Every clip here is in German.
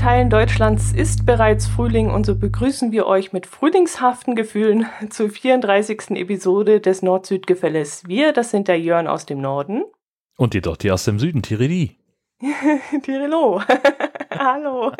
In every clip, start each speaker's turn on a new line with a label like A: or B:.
A: Teilen Deutschlands ist bereits Frühling und so begrüßen wir euch mit frühlingshaften Gefühlen zur 34. Episode des Nord-Süd-Gefälles. Wir, das sind der Jörn aus dem Norden.
B: Und die Dotti aus dem Süden, Tirili.
A: Tirilo. Hallo.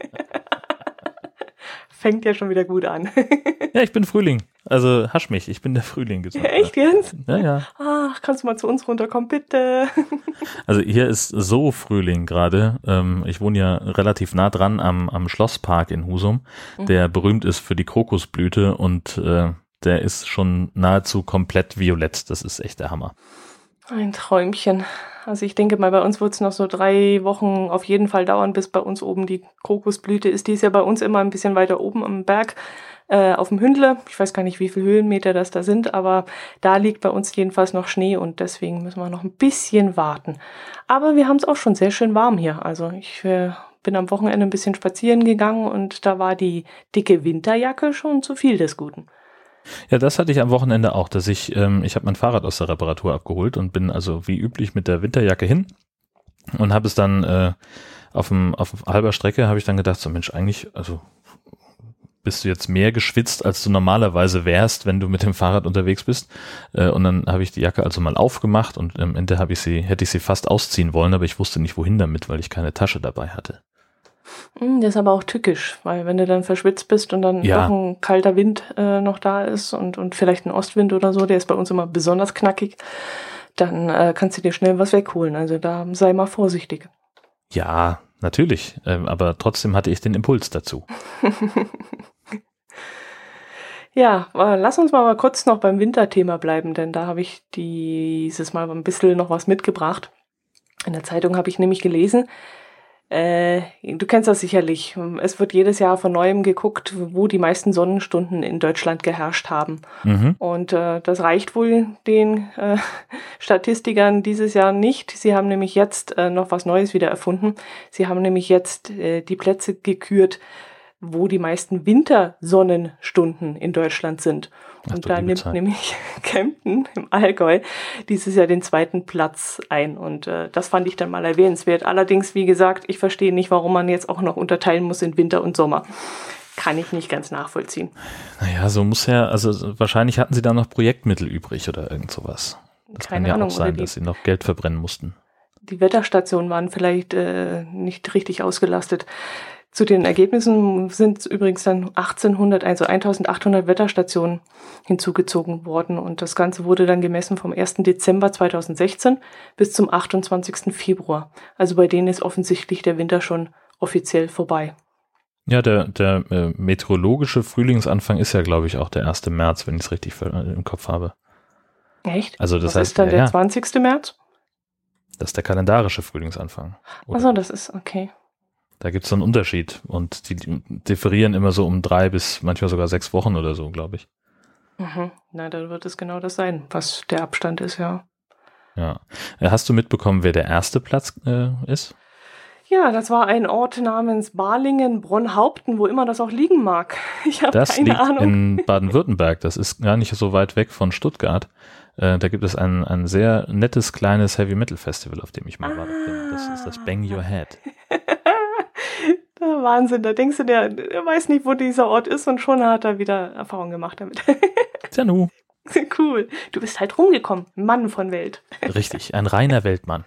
A: Fängt ja schon wieder gut an.
B: ja, ich bin Frühling. Also hasch mich, ich bin der Frühling
A: gesagt. Ja, echt jetzt?
B: Ja, ja.
A: Ach, kannst du mal zu uns runterkommen, bitte?
B: also hier ist so Frühling gerade. Ähm, ich wohne ja relativ nah dran am, am Schlosspark in Husum, mhm. der berühmt ist für die Krokusblüte und äh, der ist schon nahezu komplett violett. Das ist echt der Hammer.
A: Ein Träumchen. Also ich denke mal, bei uns wird es noch so drei Wochen auf jeden Fall dauern, bis bei uns oben die Krokusblüte ist. Die ist ja bei uns immer ein bisschen weiter oben am Berg äh, auf dem Hündle. Ich weiß gar nicht, wie viele Höhenmeter das da sind, aber da liegt bei uns jedenfalls noch Schnee und deswegen müssen wir noch ein bisschen warten. Aber wir haben es auch schon sehr schön warm hier. Also ich äh, bin am Wochenende ein bisschen spazieren gegangen und da war die dicke Winterjacke schon zu viel des Guten.
B: Ja, das hatte ich am Wochenende auch, dass ich, ähm, ich habe mein Fahrrad aus der Reparatur abgeholt und bin also wie üblich mit der Winterjacke hin und habe es dann äh, auf, dem, auf halber Strecke habe ich dann gedacht, so Mensch, eigentlich, also bist du jetzt mehr geschwitzt, als du normalerweise wärst, wenn du mit dem Fahrrad unterwegs bist. Äh, und dann habe ich die Jacke also mal aufgemacht und am Ende habe ich sie, hätte ich sie fast ausziehen wollen, aber ich wusste nicht wohin damit, weil ich keine Tasche dabei hatte.
A: Hm, das ist aber auch tückisch, weil wenn du dann verschwitzt bist und dann ja. noch ein kalter Wind äh, noch da ist und, und vielleicht ein Ostwind oder so, der ist bei uns immer besonders knackig, dann äh, kannst du dir schnell was wegholen. Also da sei mal vorsichtig.
B: Ja, natürlich. Ähm, aber trotzdem hatte ich den Impuls dazu.
A: ja, äh, lass uns mal kurz noch beim Winterthema bleiben, denn da habe ich dieses Mal ein bisschen noch was mitgebracht. In der Zeitung habe ich nämlich gelesen, äh, du kennst das sicherlich. Es wird jedes Jahr von neuem geguckt, wo die meisten Sonnenstunden in Deutschland geherrscht haben. Mhm. Und äh, das reicht wohl den äh, Statistikern dieses Jahr nicht. Sie haben nämlich jetzt äh, noch was Neues wieder erfunden. Sie haben nämlich jetzt äh, die Plätze gekürt, wo die meisten Wintersonnenstunden in Deutschland sind. Ach, und da nimmt Zeit. nämlich Kempten im Allgäu dieses Jahr den zweiten Platz ein. Und äh, das fand ich dann mal erwähnenswert. Allerdings, wie gesagt, ich verstehe nicht, warum man jetzt auch noch unterteilen muss in Winter und Sommer. Kann ich nicht ganz nachvollziehen.
B: Naja, so muss ja, also wahrscheinlich hatten sie da noch Projektmittel übrig oder irgend sowas. Das Keine kann ja Ahnung, auch sein, dass sie noch Geld verbrennen mussten.
A: Die Wetterstationen waren vielleicht äh, nicht richtig ausgelastet. Zu den Ergebnissen sind übrigens dann 1800, also 1800 Wetterstationen hinzugezogen worden und das Ganze wurde dann gemessen vom 1. Dezember 2016 bis zum 28. Februar. Also bei denen ist offensichtlich der Winter schon offiziell vorbei.
B: Ja, der, der äh, meteorologische Frühlingsanfang ist ja, glaube ich, auch der 1. März, wenn ich es richtig im Kopf habe.
A: Echt?
B: Also das
A: Was
B: heißt,
A: ist dann
B: ja,
A: der 20. März?
B: Das ist der kalendarische Frühlingsanfang.
A: Achso, das ist okay.
B: Da gibt es so einen Unterschied und die differieren immer so um drei bis manchmal sogar sechs Wochen oder so, glaube ich.
A: Mhm. Na, dann wird es genau das sein, was der Abstand ist, ja.
B: Ja. Äh, hast du mitbekommen, wer der erste Platz äh, ist?
A: Ja, das war ein Ort namens Balingen, Bronn-Haupten, wo immer das auch liegen mag. Ich habe keine
B: liegt
A: Ahnung.
B: in Baden-Württemberg. Das ist gar nicht so weit weg von Stuttgart. Äh, da gibt es ein, ein sehr nettes kleines Heavy Metal Festival, auf dem ich mal ah. war. Das ist das Bang Your Head.
A: Wahnsinn, da denkst du, der, der weiß nicht, wo dieser Ort ist und schon hat er wieder Erfahrung gemacht damit.
B: Tjanu.
A: Cool. Du bist halt rumgekommen. Mann von Welt.
B: Richtig, ein reiner Weltmann.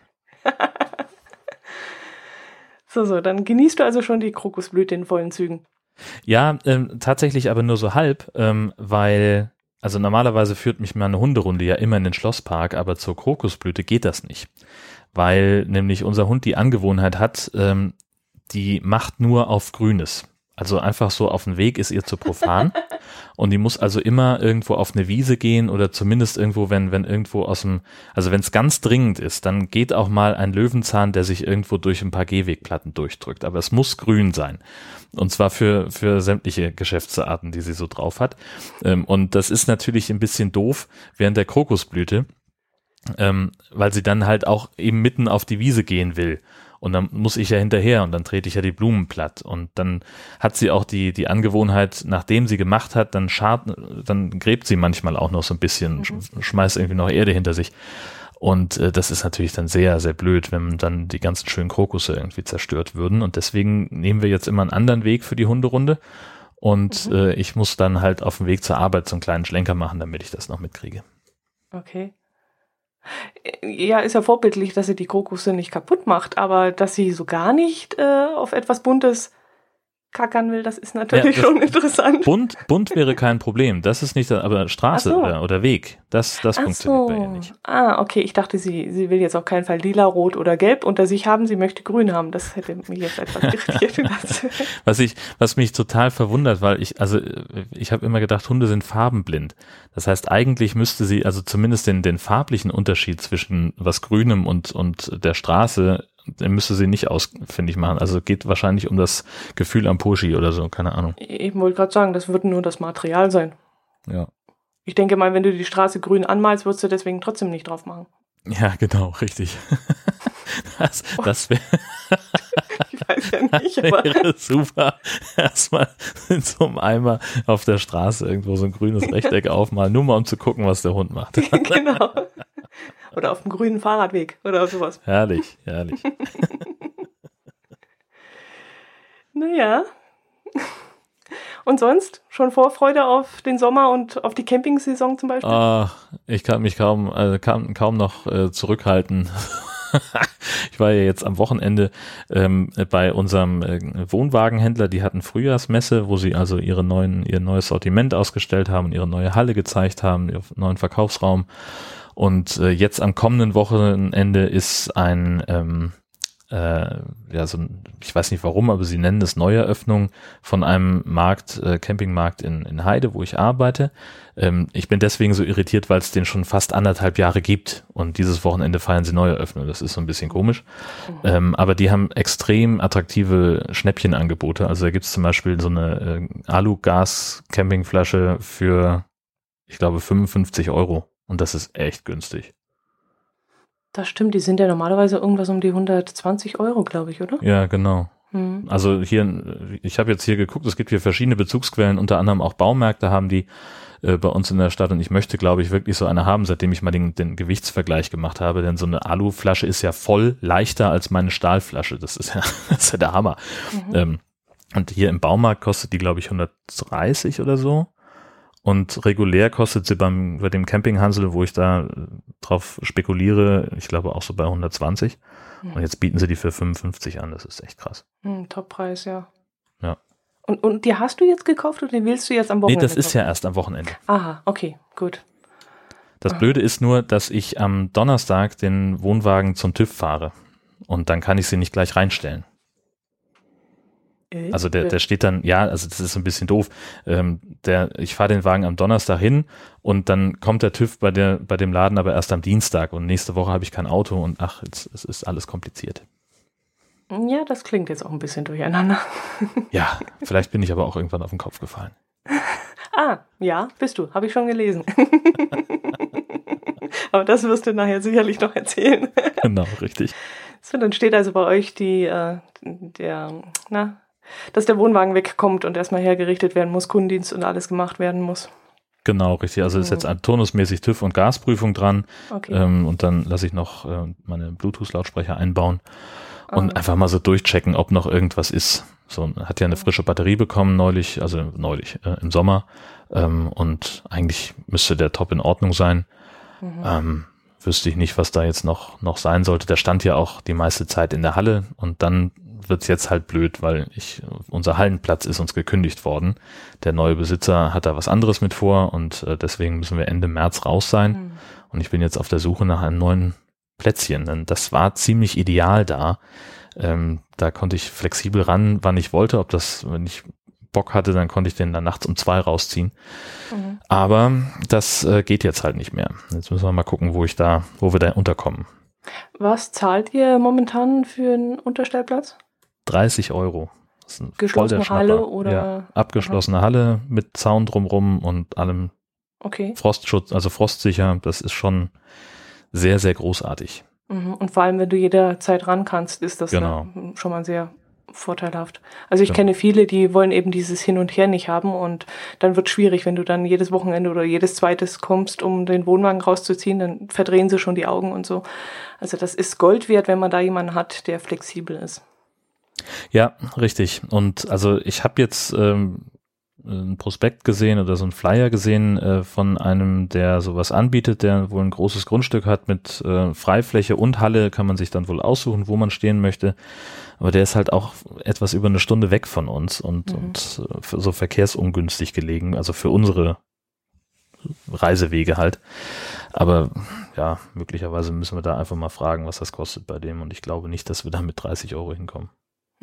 A: so, so, dann genießt du also schon die Krokusblüte in vollen Zügen.
B: Ja, ähm, tatsächlich aber nur so halb, ähm, weil, also normalerweise führt mich meine Hunderunde ja immer in den Schlosspark, aber zur Krokusblüte geht das nicht. Weil nämlich unser Hund die Angewohnheit hat, ähm, die macht nur auf Grünes. Also einfach so auf den Weg ist ihr zu profan. und die muss also immer irgendwo auf eine Wiese gehen oder zumindest irgendwo, wenn, wenn irgendwo aus dem, also wenn es ganz dringend ist, dann geht auch mal ein Löwenzahn, der sich irgendwo durch ein paar Gehwegplatten durchdrückt. Aber es muss grün sein. Und zwar für, für sämtliche Geschäftsarten, die sie so drauf hat. Ähm, und das ist natürlich ein bisschen doof während der Krokusblüte, ähm, weil sie dann halt auch eben mitten auf die Wiese gehen will. Und dann muss ich ja hinterher und dann trete ich ja die Blumen platt. Und dann hat sie auch die, die Angewohnheit, nachdem sie gemacht hat, dann schart, dann gräbt sie manchmal auch noch so ein bisschen, mhm. schmeißt irgendwie noch Erde hinter sich. Und äh, das ist natürlich dann sehr, sehr blöd, wenn dann die ganzen schönen Krokusse irgendwie zerstört würden. Und deswegen nehmen wir jetzt immer einen anderen Weg für die Hunderunde. Und mhm. äh, ich muss dann halt auf dem Weg zur Arbeit so einen kleinen Schlenker machen, damit ich das noch mitkriege.
A: Okay. Ja, ist ja vorbildlich, dass sie die Krokusse nicht kaputt macht, aber dass sie so gar nicht äh, auf etwas Buntes kackern will, das ist natürlich ja, das schon interessant.
B: Bunt, bunt wäre kein Problem. Das ist nicht, aber Straße so. oder, oder, Weg, das, das
A: Ach
B: funktioniert
A: so.
B: bei ihr nicht.
A: Ah, okay. Ich dachte, sie, sie will jetzt auf keinen Fall lila, rot oder gelb unter sich haben. Sie möchte grün haben. Das hätte mich jetzt etwas irritiert.
B: was ich, was mich total verwundert, weil ich, also ich habe immer gedacht, Hunde sind farbenblind. Das heißt, eigentlich müsste sie also zumindest den, den farblichen Unterschied zwischen was Grünem und, und der Straße den müsste sie nicht ausfindig machen. Also geht wahrscheinlich um das Gefühl am Puschi oder so, keine Ahnung.
A: Ich wollte gerade sagen, das wird nur das Material sein.
B: Ja.
A: Ich denke mal, wenn du die Straße grün anmalst, wirst du deswegen trotzdem nicht drauf machen.
B: Ja, genau, richtig. Das, das wäre.
A: ich weiß ja nicht, aber. Wäre
B: super. Erstmal in so einem Eimer auf der Straße irgendwo so ein grünes Rechteck aufmalen, nur mal um zu gucken, was der Hund macht.
A: genau. Oder auf dem grünen Fahrradweg oder sowas.
B: Herrlich, herrlich.
A: naja. Und sonst? Schon Vorfreude auf den Sommer und auf die Campingsaison zum Beispiel?
B: Ach, ich kann mich kaum, äh, kann, kaum noch äh, zurückhalten. ich war ja jetzt am Wochenende ähm, bei unserem äh, Wohnwagenhändler, die hatten Frühjahrsmesse, wo sie also ihre neuen, ihr neues Sortiment ausgestellt haben, ihre neue Halle gezeigt haben, ihren neuen Verkaufsraum. Und äh, jetzt am kommenden Wochenende ist ein, ähm, äh, ja, so ein, ich weiß nicht warum, aber sie nennen es Neueröffnung von einem Markt, äh, Campingmarkt in, in Heide, wo ich arbeite. Ähm, ich bin deswegen so irritiert, weil es den schon fast anderthalb Jahre gibt und dieses Wochenende feiern sie Neueröffnung. Das ist so ein bisschen komisch. Mhm. Ähm, aber die haben extrem attraktive Schnäppchenangebote. Also da gibt's zum Beispiel so eine äh, Alu-Gas-Campingflasche für, ich glaube, 55 Euro. Und das ist echt günstig.
A: Das stimmt, die sind ja normalerweise irgendwas um die 120 Euro, glaube ich, oder?
B: Ja, genau. Mhm. Also hier, ich habe jetzt hier geguckt, es gibt hier verschiedene Bezugsquellen, unter anderem auch Baumärkte haben die äh, bei uns in der Stadt und ich möchte, glaube ich, wirklich so eine haben, seitdem ich mal den, den Gewichtsvergleich gemacht habe, denn so eine Aluflasche ist ja voll leichter als meine Stahlflasche. Das ist ja, das ist ja der Hammer. Mhm. Ähm, und hier im Baumarkt kostet die, glaube ich, 130 oder so. Und regulär kostet sie beim, bei dem Campinghansel, wo ich da drauf spekuliere, ich glaube auch so bei 120. Mhm. Und jetzt bieten sie die für 55 an. Das ist echt krass.
A: Mhm, Toppreis, ja.
B: Ja.
A: Und, und die hast du jetzt gekauft oder den willst du jetzt am Wochenende?
B: Nee, das ist ja erst am Wochenende.
A: Aha, okay, gut.
B: Das Aha. Blöde ist nur, dass ich am Donnerstag den Wohnwagen zum TÜV fahre. Und dann kann ich sie nicht gleich reinstellen. Also der, der steht dann, ja, also das ist ein bisschen doof. Ähm, der, ich fahre den Wagen am Donnerstag hin und dann kommt der TÜV bei der, bei dem Laden aber erst am Dienstag und nächste Woche habe ich kein Auto und ach, jetzt, es ist alles kompliziert.
A: Ja, das klingt jetzt auch ein bisschen durcheinander.
B: ja, vielleicht bin ich aber auch irgendwann auf den Kopf gefallen.
A: ah, ja, bist du, habe ich schon gelesen. aber das wirst du nachher sicherlich noch erzählen.
B: genau, richtig.
A: So, dann steht also bei euch die, äh, der, na, dass der Wohnwagen wegkommt und erstmal hergerichtet werden muss, Kundendienst und alles gemacht werden muss.
B: Genau, richtig. Also ist jetzt mhm. turnusmäßig TÜV und Gasprüfung dran. Okay. Ähm, und dann lasse ich noch äh, meine Bluetooth-Lautsprecher einbauen und oh. einfach mal so durchchecken, ob noch irgendwas ist. So, hat ja eine frische Batterie bekommen neulich, also neulich, äh, im Sommer. Ähm, und eigentlich müsste der top in Ordnung sein. Mhm. Ähm, wüsste ich nicht, was da jetzt noch, noch sein sollte. Der stand ja auch die meiste Zeit in der Halle und dann wird's jetzt halt blöd, weil ich, unser Hallenplatz ist uns gekündigt worden. Der neue Besitzer hat da was anderes mit vor und äh, deswegen müssen wir Ende März raus sein. Mhm. Und ich bin jetzt auf der Suche nach einem neuen Plätzchen. Denn das war ziemlich ideal da. Ähm, da konnte ich flexibel ran, wann ich wollte. Ob das, wenn ich Bock hatte, dann konnte ich den dann nachts um zwei rausziehen. Mhm. Aber das äh, geht jetzt halt nicht mehr. Jetzt müssen wir mal gucken, wo ich da, wo wir da unterkommen.
A: Was zahlt ihr momentan für einen Unterstellplatz?
B: 30 Euro.
A: Das ist ein Geschlossene Halle oder?
B: Ja, abgeschlossene Aha. Halle mit Zaun drumrum und allem
A: okay.
B: Frostschutz, also frostsicher. Das ist schon sehr, sehr großartig.
A: Mhm. Und vor allem, wenn du jederzeit ran kannst, ist das
B: genau.
A: schon mal sehr vorteilhaft. Also ich
B: Ja.
A: kenne viele, die wollen eben dieses Hin und Her nicht haben und dann wird schwierig, wenn du dann jedes Wochenende oder jedes zweites kommst, um den Wohnwagen rauszuziehen, dann verdrehen sie schon die Augen und so. Also das ist Gold wert, wenn man da jemanden hat, der flexibel ist.
B: Ja, richtig. Und also ich habe jetzt ähm, ein Prospekt gesehen oder so ein Flyer gesehen äh, von einem, der sowas anbietet, der wohl ein großes Grundstück hat mit äh, Freifläche und Halle, kann man sich dann wohl aussuchen, wo man stehen möchte. Aber der ist halt auch etwas über eine Stunde weg von uns und,
A: Mhm.
B: und äh, so verkehrsungünstig gelegen, also für unsere Reisewege halt. Aber ja, möglicherweise müssen wir da einfach mal fragen, was das kostet bei dem. Und ich glaube nicht, dass wir da mit 30 Euro hinkommen.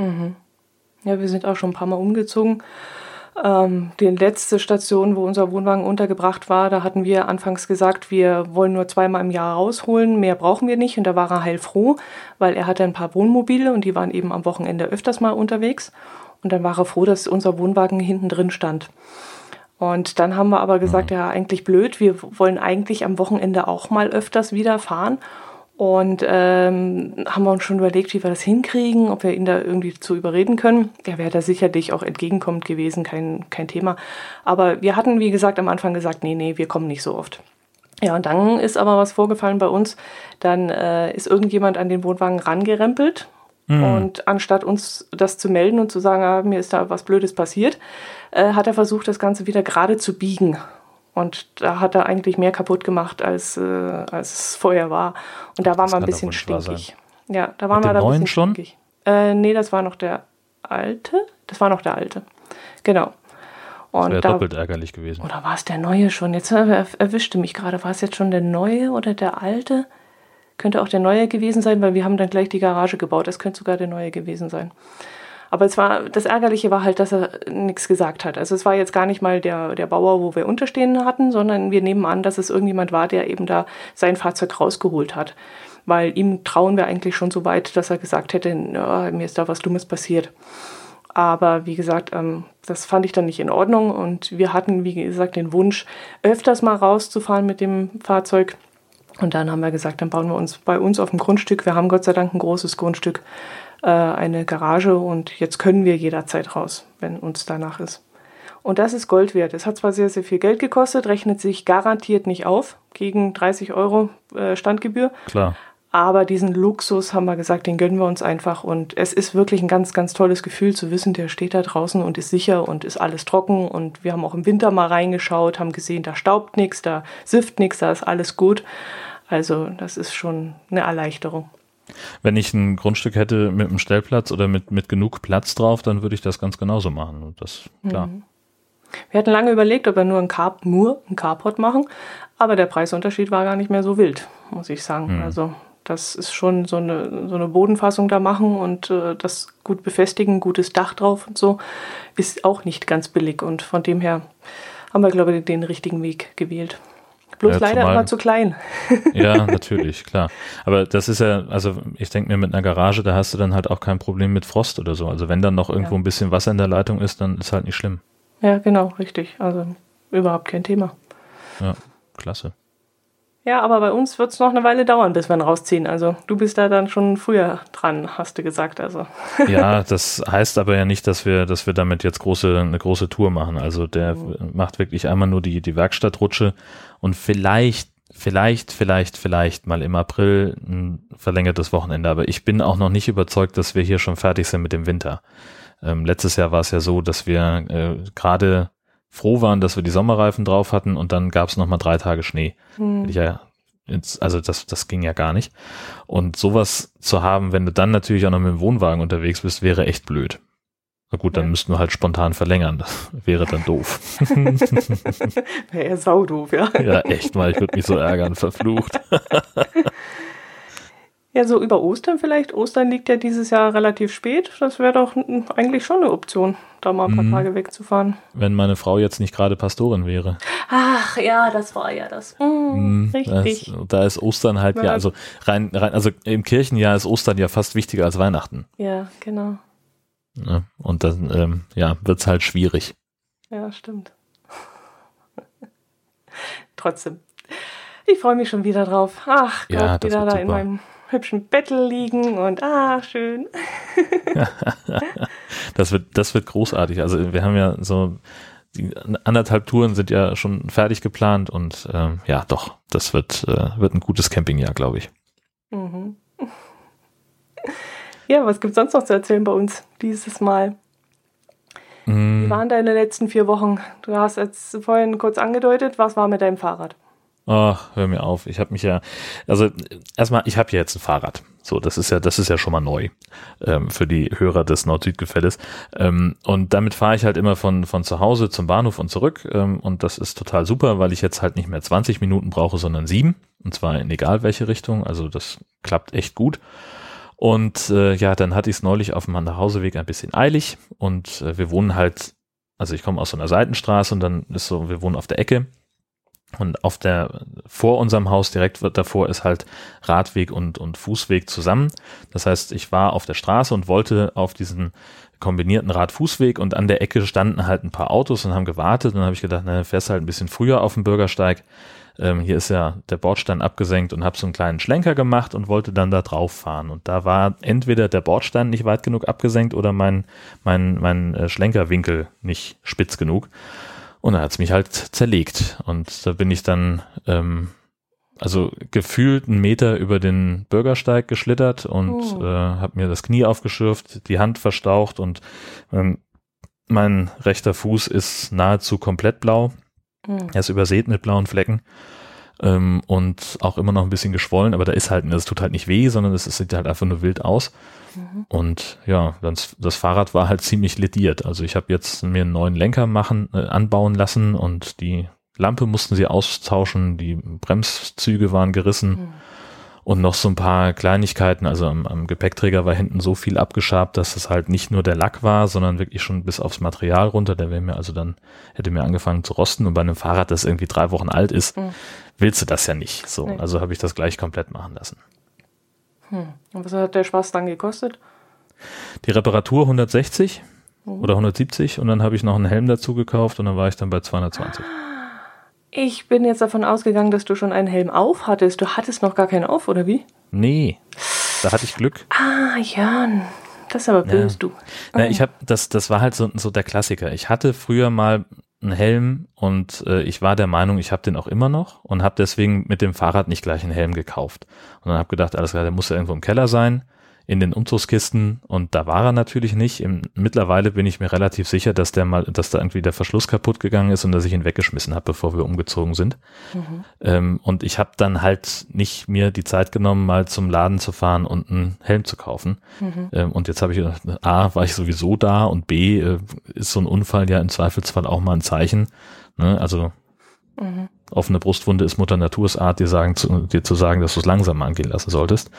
A: Mhm. Ja, wir sind auch schon ein paar Mal umgezogen. Ähm, die letzte Station, wo unser Wohnwagen untergebracht war, da hatten wir anfangs gesagt, wir wollen nur zweimal im Jahr rausholen, mehr brauchen wir nicht. Und da war er heilfroh, weil er hatte ein paar Wohnmobile und die waren eben am Wochenende öfters mal unterwegs. Und dann war er froh, dass unser Wohnwagen hinten drin stand. Und dann haben wir aber gesagt, ja, eigentlich blöd, wir wollen eigentlich am Wochenende auch mal öfters wieder fahren. Und ähm, haben wir uns schon überlegt, wie wir das hinkriegen, ob wir ihn da irgendwie zu überreden können. Er wäre da sicherlich auch entgegenkommend gewesen, kein, kein Thema. Aber wir hatten, wie gesagt, am Anfang gesagt, nee, nee, wir kommen nicht so oft. Ja, und dann ist aber was vorgefallen bei uns. Dann äh, ist irgendjemand an den Wohnwagen rangerempelt. Und anstatt uns das zu melden und zu sagen, ah, mir ist da was Blödes passiert, äh, hat er versucht, das Ganze wieder gerade zu biegen. Und da hat er eigentlich mehr kaputt gemacht, als, äh, als es vorher war. Und da waren
B: Das
A: wir ein bisschen stinkig. Ja, da waren wir da ein bisschen
B: schon?
A: stinkig. Äh, nee, das war noch der alte. Das war noch der alte. Genau. Und
B: Wäre
A: da,
B: doppelt ärgerlich gewesen.
A: oder war es der neue schon? Jetzt äh, erwischte mich gerade. War es jetzt schon der neue oder der alte? Könnte auch der neue gewesen sein, weil wir haben dann gleich die Garage gebaut. Das könnte sogar der neue gewesen sein. Aber es war, das Ärgerliche war halt, dass er nichts gesagt hat. Also es war jetzt gar nicht mal der, der Bauer, wo wir unterstehen hatten, sondern wir nehmen an, dass es irgendjemand war, der eben da sein Fahrzeug rausgeholt hat. Weil ihm trauen wir eigentlich schon so weit, dass er gesagt hätte, ja, mir ist da was Dummes passiert. Aber wie gesagt, ähm, das fand ich dann nicht in Ordnung und wir hatten, wie gesagt, den Wunsch, öfters mal rauszufahren mit dem Fahrzeug. Und dann haben wir gesagt, dann bauen wir uns bei uns auf dem Grundstück, wir haben Gott sei Dank ein großes Grundstück, äh, eine Garage und jetzt können wir jederzeit raus, wenn uns danach ist. Und das ist Gold wert. Es hat zwar sehr, sehr viel Geld gekostet, rechnet sich garantiert nicht auf gegen 30 Euro äh, Standgebühr,
B: Klar.
A: aber diesen Luxus haben wir gesagt, den gönnen wir uns einfach. Und es ist wirklich ein ganz, ganz tolles Gefühl zu wissen, der steht da draußen und ist sicher und ist alles trocken. Und wir haben auch im Winter mal reingeschaut, haben gesehen, da staubt nichts, da sifft nichts, da ist alles gut. Also das ist schon eine Erleichterung.
B: Wenn ich ein Grundstück hätte mit einem Stellplatz oder mit, mit genug Platz drauf, dann würde ich das ganz genauso machen. Und das, klar.
A: Mhm. Wir hatten lange überlegt, ob wir nur ein, Car nur ein Carport machen, aber der Preisunterschied war gar nicht mehr so wild, muss ich sagen. Also das ist schon so eine, so eine Bodenfassung da machen und äh, das gut befestigen, gutes Dach drauf und so, ist auch nicht ganz billig. Und von dem her haben wir, glaube ich, den richtigen Weg gewählt. Bloß
B: Ja,
A: leider
B: zumal-
A: immer zu klein.
B: Ja, natürlich, klar. Aber das ist ja, also ich denke mir, mit einer Garage, da hast du dann halt auch kein Problem mit Frost oder so. Also wenn dann noch irgendwo
A: Ja.
B: ein bisschen Wasser in der Leitung ist, dann ist halt nicht schlimm.
A: Ja, genau, richtig. Also überhaupt kein Thema.
B: Ja, klasse.
A: Ja, aber bei uns wird es noch eine Weile dauern, bis wir ihn rausziehen. Also du bist da dann schon früher dran, hast du gesagt. Also
B: Ja, das heißt aber ja nicht, dass wir, dass wir damit jetzt große, eine große Tour machen. Also der macht wirklich einmal nur die, die Werkstattrutsche und vielleicht, vielleicht, vielleicht, vielleicht mal im April ein verlängertes Wochenende. Aber ich bin auch noch nicht überzeugt, dass wir hier schon fertig sind mit dem Winter. Ähm, letztes Jahr war es ja so, dass wir äh, gerade froh waren, dass wir die Sommerreifen drauf hatten und dann gab es noch mal drei Tage Schnee. Ich ja also das, das ging ja gar nicht. Und sowas zu haben, wenn du dann natürlich auch noch mit dem Wohnwagen unterwegs bist, wäre echt blöd. Na gut, dann
A: Ja.
B: müssten wir halt spontan verlängern. Das wäre dann doof.
A: wäre ja saudoof, ja.
B: ja, echt mal, ich würde mich so ärgern, verflucht.
A: Ja, so über Ostern vielleicht. Ostern liegt ja dieses Jahr relativ spät. Das wäre doch eigentlich schon eine Option, da mal ein paar
B: Mhm.
A: Tage wegzufahren.
B: Wenn meine Frau jetzt nicht gerade Pastorin wäre.
A: Ach ja, das war ja das.
B: Hm,
A: richtig.
B: Das, da ist Ostern halt ja,
A: Ja.
B: also rein, rein, also im Kirchenjahr ist Ostern ja fast wichtiger als Weihnachten.
A: Ja, genau.
B: Ne? Und dann, ähm, ja, wird's halt schwierig.
A: Ja, stimmt. Trotzdem. Ich freue mich schon wieder drauf. Ach Gott,
B: Ja,
A: wieder
B: wird
A: da in
B: super.
A: meinem hübschen Bettel liegen und ah, schön.
B: das wird, das wird großartig. Also wir haben ja so die anderthalb Touren sind ja schon fertig geplant und ähm, ja, doch, das wird, äh, wird ein gutes Campingjahr, glaube ich. Mhm.
A: Ja, was gibt es sonst noch zu erzählen bei uns dieses Mal? Mm. Wie waren deine letzten vier Wochen? Du hast jetzt vorhin kurz angedeutet, was war mit deinem Fahrrad?
B: Ach, hör mir auf. Ich habe mich ja, also erstmal, ich habe ja jetzt ein Fahrrad. So, das ist ja, das ist ja schon mal neu ähm, für die Hörer des Nord-Süd-Gefälles. Ähm, und damit fahre ich halt immer von von zu Hause zum Bahnhof und zurück. Ähm, und das ist total super, weil ich jetzt halt nicht mehr 20 Minuten brauche, sondern sieben. Und zwar in egal welche Richtung. Also das klappt echt gut. Und äh, ja, dann hatte ich es neulich auf dem Nachhauseweg ein bisschen eilig. Und äh, wir wohnen halt, also ich komme aus so einer Seitenstraße und dann ist so, wir wohnen auf der Ecke und auf der, vor unserem Haus direkt davor ist halt Radweg und, und Fußweg zusammen. Das heißt, ich war auf der Straße und wollte auf diesen kombinierten Rad-Fußweg und an der Ecke standen halt ein paar Autos und haben gewartet. Und dann habe ich gedacht, na, fährst halt ein bisschen früher auf dem Bürgersteig. Ähm, hier ist ja der Bordstein abgesenkt und habe so einen kleinen Schlenker gemacht und wollte dann da drauf fahren. Und da war entweder der Bordstein nicht weit genug abgesenkt oder mein, mein, mein äh, Schlenkerwinkel nicht spitz genug. Und dann hat's mich halt zerlegt. Und da bin ich dann, ähm, also gefühlt einen Meter über den Bürgersteig geschlittert und oh. äh, habe mir das Knie aufgeschürft, die Hand verstaucht und ähm, mein rechter Fuß ist nahezu komplett blau. Mhm. Er ist übersät mit blauen Flecken ähm, und auch immer noch ein bisschen geschwollen, aber da ist halt, das tut halt nicht weh, sondern es sieht halt einfach nur wild aus. Mhm. Und ja, das, das, Fahrrad war halt ziemlich lediert. Also ich habe jetzt mir einen neuen Lenker machen, äh, anbauen lassen und die Lampe mussten sie austauschen, die Bremszüge waren gerissen. Mhm und noch so ein paar Kleinigkeiten. Also am, am, Gepäckträger war hinten so viel abgeschabt, dass es halt nicht nur der Lack war, sondern wirklich schon bis aufs Material runter. Der wäre mir also dann, hätte mir angefangen zu rosten. Und bei einem Fahrrad, das irgendwie drei Wochen alt ist, mhm. willst du das ja nicht. So, nee. also habe ich das gleich komplett machen lassen.
A: Hm. Und was hat der Spaß dann gekostet?
B: Die Reparatur 160 mhm. oder 170 und dann habe ich noch einen Helm dazu gekauft und dann war ich dann bei 220.
A: Ich bin jetzt davon ausgegangen, dass du schon einen Helm auf hattest. Du hattest noch gar keinen auf, oder wie?
B: Nee, da hatte ich Glück.
A: Ah, Jan, das ist aber böse, ja. du.
B: Na, ich habe das, das war halt so, so der Klassiker. Ich hatte früher mal einen Helm und äh, ich war der Meinung, ich habe den auch immer noch und habe deswegen mit dem Fahrrad nicht gleich einen Helm gekauft. Und dann habe gedacht, alles klar, der muss ja irgendwo im Keller sein in den Umzugskisten und da war er natürlich nicht. Im, mittlerweile bin ich mir relativ sicher, dass der mal, dass da irgendwie der Verschluss kaputt gegangen ist und dass ich ihn weggeschmissen habe, bevor wir umgezogen sind. Mhm. Ähm, und ich habe dann halt nicht mir die Zeit genommen, mal zum Laden zu fahren und einen Helm zu kaufen. Mhm. Ähm, und jetzt habe ich gedacht, A, war ich sowieso da und B, äh, ist so ein Unfall ja im Zweifelsfall auch mal ein Zeichen. Ne? Also Mhm. Offene Brustwunde ist Mutter Naturs Art, dir, sagen, zu, dir zu sagen, dass du es langsam angehen lassen solltest.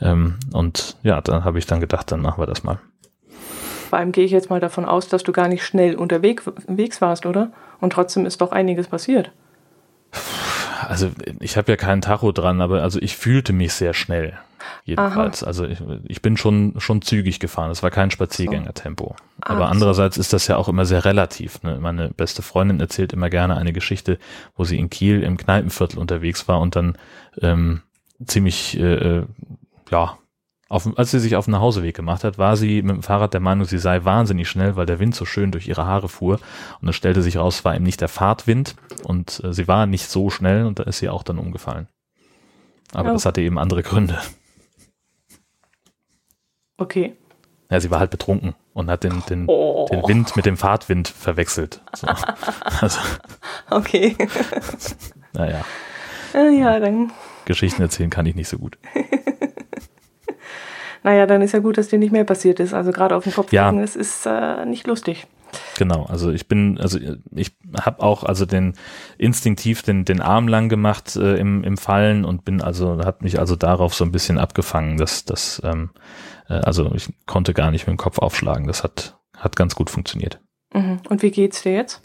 B: Ähm, und ja, dann habe ich dann gedacht, dann machen wir das mal.
A: Vor allem gehe ich jetzt mal davon aus, dass du gar nicht schnell unterwegs warst, oder? Und trotzdem ist doch einiges passiert.
B: Also ich habe ja keinen Tacho dran, aber also ich fühlte mich sehr schnell jedenfalls. Aha. Also ich, ich, bin schon, schon zügig gefahren. Es war kein Spaziergängertempo. So. Aber andererseits ist das ja auch immer sehr relativ. Ne? Meine beste Freundin erzählt immer gerne eine Geschichte, wo sie in Kiel im Kneipenviertel unterwegs war und dann ähm, ziemlich, äh, äh ja, auf, als sie sich auf den Nachhauseweg gemacht hat, war sie mit dem Fahrrad der Meinung, sie sei wahnsinnig schnell, weil der Wind so schön durch ihre Haare fuhr. Und es stellte sich raus, es war eben nicht der Fahrtwind und äh, sie war nicht so schnell und da ist sie auch dann umgefallen. Aber oh. das hatte eben andere Gründe.
A: Okay.
B: Ja, sie war halt betrunken und hat den, den, oh. den Wind mit dem Fahrtwind verwechselt. So.
A: also. Okay.
B: naja.
A: Ja, dann.
B: Geschichten erzählen kann ich nicht so gut.
A: naja, dann ist ja gut, dass dir nicht mehr passiert ist. Also gerade auf dem Kopf ja. es ist äh, nicht lustig.
B: Genau, also ich bin, also ich habe auch also den instinktiv den, den Arm lang gemacht äh, im, im Fallen und bin also, hat mich also darauf so ein bisschen abgefangen, dass das, ähm, äh, also ich konnte gar nicht mit dem Kopf aufschlagen. Das hat, hat ganz gut funktioniert.
A: Mhm. Und wie geht's dir jetzt?